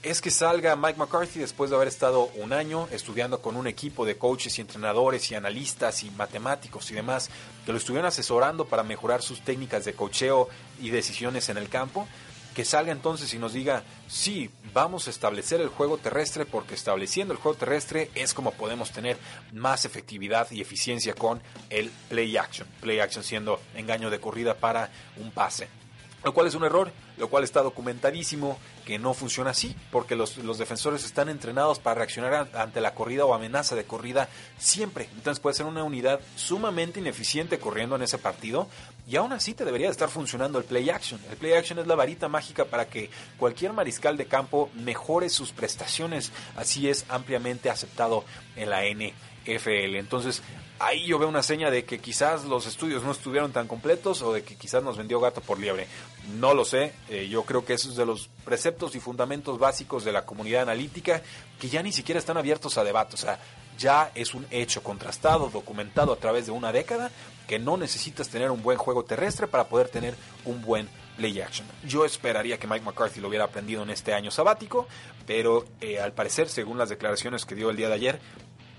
es que salga Mike McCarthy después de haber estado un año estudiando con un equipo de coaches y entrenadores y analistas y matemáticos y demás que lo estuvieron asesorando para mejorar sus técnicas de cocheo y decisiones en el campo, que salga entonces y nos diga, sí, vamos a establecer el juego terrestre porque estableciendo el juego terrestre es como podemos tener más efectividad y eficiencia con el play action, play action siendo engaño de corrida para un pase lo cual es un error, lo cual está documentadísimo que no funciona así, porque los, defensores están entrenados para reaccionar ante la corrida o amenaza de corrida siempre. Entonces puede ser una unidad sumamente ineficiente corriendo en ese partido y aún así te debería estar funcionando el play action. El play action es la varita mágica para que cualquier mariscal de campo mejore sus prestaciones. Así es ampliamente aceptado en la NFL. Entonces ahí yo veo una seña de que quizás los estudios no estuvieron tan completos o de que quizás nos vendió gato por liebre. No lo sé, eh, yo creo que eso es de los preceptos y fundamentos básicos de la comunidad analítica que ya ni siquiera están abiertos a debate. O sea, ya es un hecho contrastado, documentado a través de una década, que no necesitas tener un buen juego terrestre para poder tener un buen play action. Yo esperaría que Mike McCarthy lo hubiera aprendido en este año sabático, pero eh, al parecer, según las declaraciones que dio el día de ayer,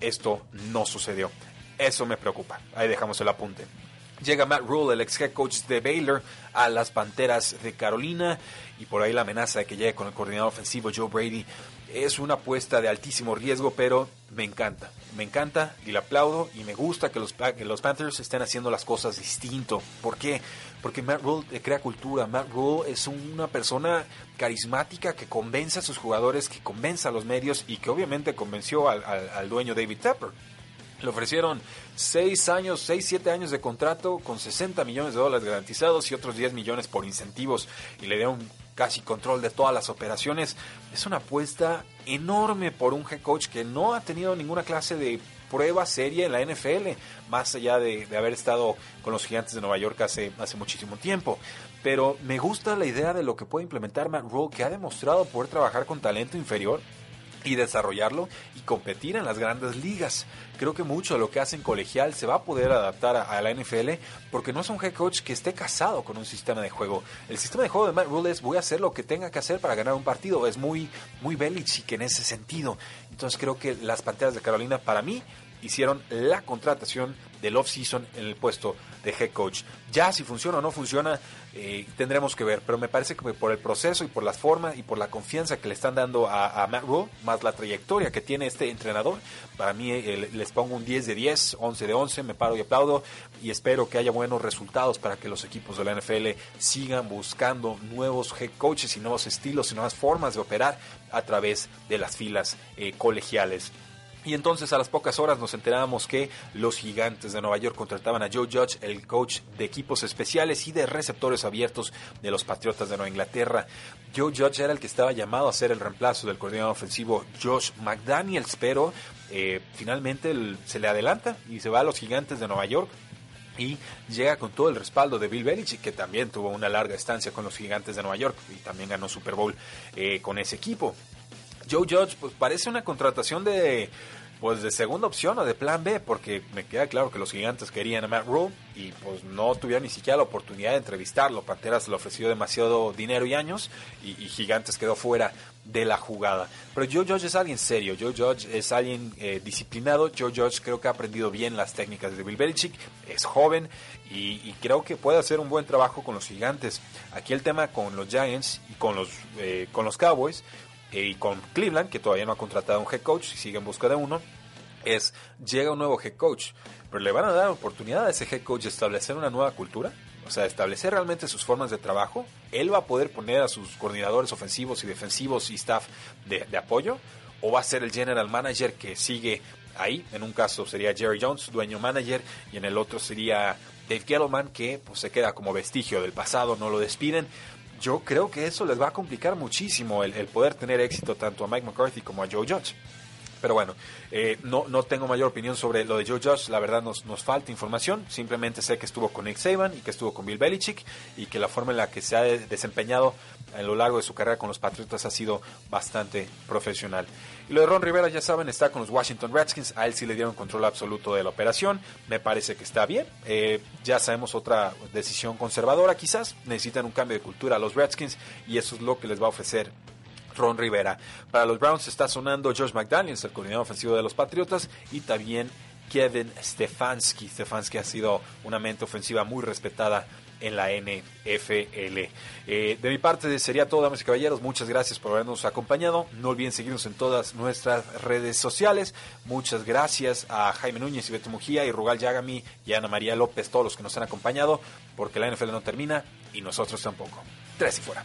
esto no sucedió. Eso me preocupa. Ahí dejamos el apunte. Llega Matt Rule, el ex head coach de Baylor, a las Panteras de Carolina y por ahí la amenaza de que llegue con el coordinador ofensivo Joe Brady es una apuesta de altísimo riesgo, pero me encanta. Me encanta y le aplaudo y me gusta que los, que los Panthers estén haciendo las cosas distinto. ¿Por qué? Porque Matt Rule crea cultura. Matt Rule es una persona carismática que convence a sus jugadores, que convence a los medios y que obviamente convenció al, al dueño David Tepper. Le ofrecieron 6 años, 6, 7 años de contrato con 60 millones de dólares garantizados y otros 10 millones por incentivos y le dieron casi control de todas las operaciones. Es una apuesta enorme por un head coach que no ha tenido ninguna clase de prueba seria en la NFL, más allá de, haber estado con los gigantes de Nueva York hace, hace muchísimo tiempo. Pero me gusta la idea de lo que puede implementar Matt Rule, que ha demostrado poder trabajar con talento inferior y desarrollarlo y competir en las grandes ligas. Creo que mucho de lo que hace en colegial se va a poder adaptar a, la NFL porque no es un head coach que esté casado con un sistema de juego. El sistema de juego de Matt Rule es voy a hacer lo que tenga que hacer para ganar un partido. Es muy, muy Belichick en ese sentido. Entonces creo que las Panteras de Carolina para mí hicieron la contratación del off-season en el puesto de head coach. Ya si funciona o no funciona, eh, tendremos que ver, pero me parece que por el proceso y por la forma y por la confianza que le están dando a, Matt Rule, más la trayectoria que tiene este entrenador, para mí eh, les pongo un 10 de 10, 11 de 11, me paro y aplaudo y espero que haya buenos resultados para que los equipos de la NFL sigan buscando nuevos head coaches y nuevos estilos y nuevas formas de operar a través de las filas eh, colegiales. Y entonces a las pocas horas nos enterábamos que los gigantes de Nueva York contrataban a Joe Judge, el coach de equipos especiales y de receptores abiertos de los Patriotas de Nueva Inglaterra. Joe Judge era el que estaba llamado a ser el reemplazo del coordinador ofensivo Josh McDaniels, pero eh, finalmente se le adelanta y se va a los gigantes de Nueva York y llega con todo el respaldo de Bill Belichick, que también tuvo una larga estancia con los gigantes de Nueva York y también ganó Super Bowl eh, con ese equipo. Joe Judge, pues parece una contratación de pues de segunda opción o de plan B, porque me queda claro que los gigantes querían a Matt Rule y pues no tuvieron ni siquiera la oportunidad de entrevistarlo. Panteras le ofreció demasiado dinero y años y, Gigantes quedó fuera de la jugada. Pero Joe Judge es alguien serio, Joe Judge es alguien eh, disciplinado, Joe Judge creo que ha aprendido bien las técnicas de Bill Belichick, es joven y, creo que puede hacer un buen trabajo con los gigantes. Aquí el tema con los Giants y con los, eh, con los Cowboys y con Cleveland, que todavía no ha contratado un head coach y sigue en busca de uno, es llega un nuevo head coach, pero le van a dar oportunidad a ese head coach de establecer una nueva cultura, o sea, establecer realmente sus formas de trabajo. Él va a poder poner a sus coordinadores ofensivos y defensivos y staff de, apoyo, o va a ser el general manager que sigue ahí. En un caso sería Jerry Jones, dueño manager, y en el otro sería Dave Gettleman, que pues, se queda como vestigio del pasado, no lo despiden yo creo que eso les va a complicar muchísimo el, poder tener éxito tanto a Mike McCarthy como a Joe Judge. Pero bueno, eh, no, no tengo mayor opinión sobre lo de Joe Judge, la verdad nos, nos falta información, simplemente sé que estuvo con Nick Saban y que estuvo con Bill Belichick y que la forma en la que se ha desempeñado a lo largo de su carrera con los Patriotas ha sido bastante profesional. Y lo de Ron Rivera, ya saben, está con los Washington Redskins. A él sí le dieron control absoluto de la operación. Me parece que está bien. Eh, ya sabemos otra decisión conservadora, quizás. Necesitan un cambio de cultura a los Redskins y eso es lo que les va a ofrecer Ron Rivera. Para los Browns está sonando Josh McDaniels, el coordinador ofensivo de los Patriotas, y también Kevin Stefanski. Stefanski ha sido una mente ofensiva muy respetada en la NFL. Eh, de mi parte sería todo, damas y caballeros. Muchas gracias por habernos acompañado. No olviden seguirnos en todas nuestras redes sociales. Muchas gracias a Jaime Núñez y Beto Mujía y Rugal Yagami y Ana María López, todos los que nos han acompañado, porque la NFL no termina y nosotros tampoco. Tres y fuera.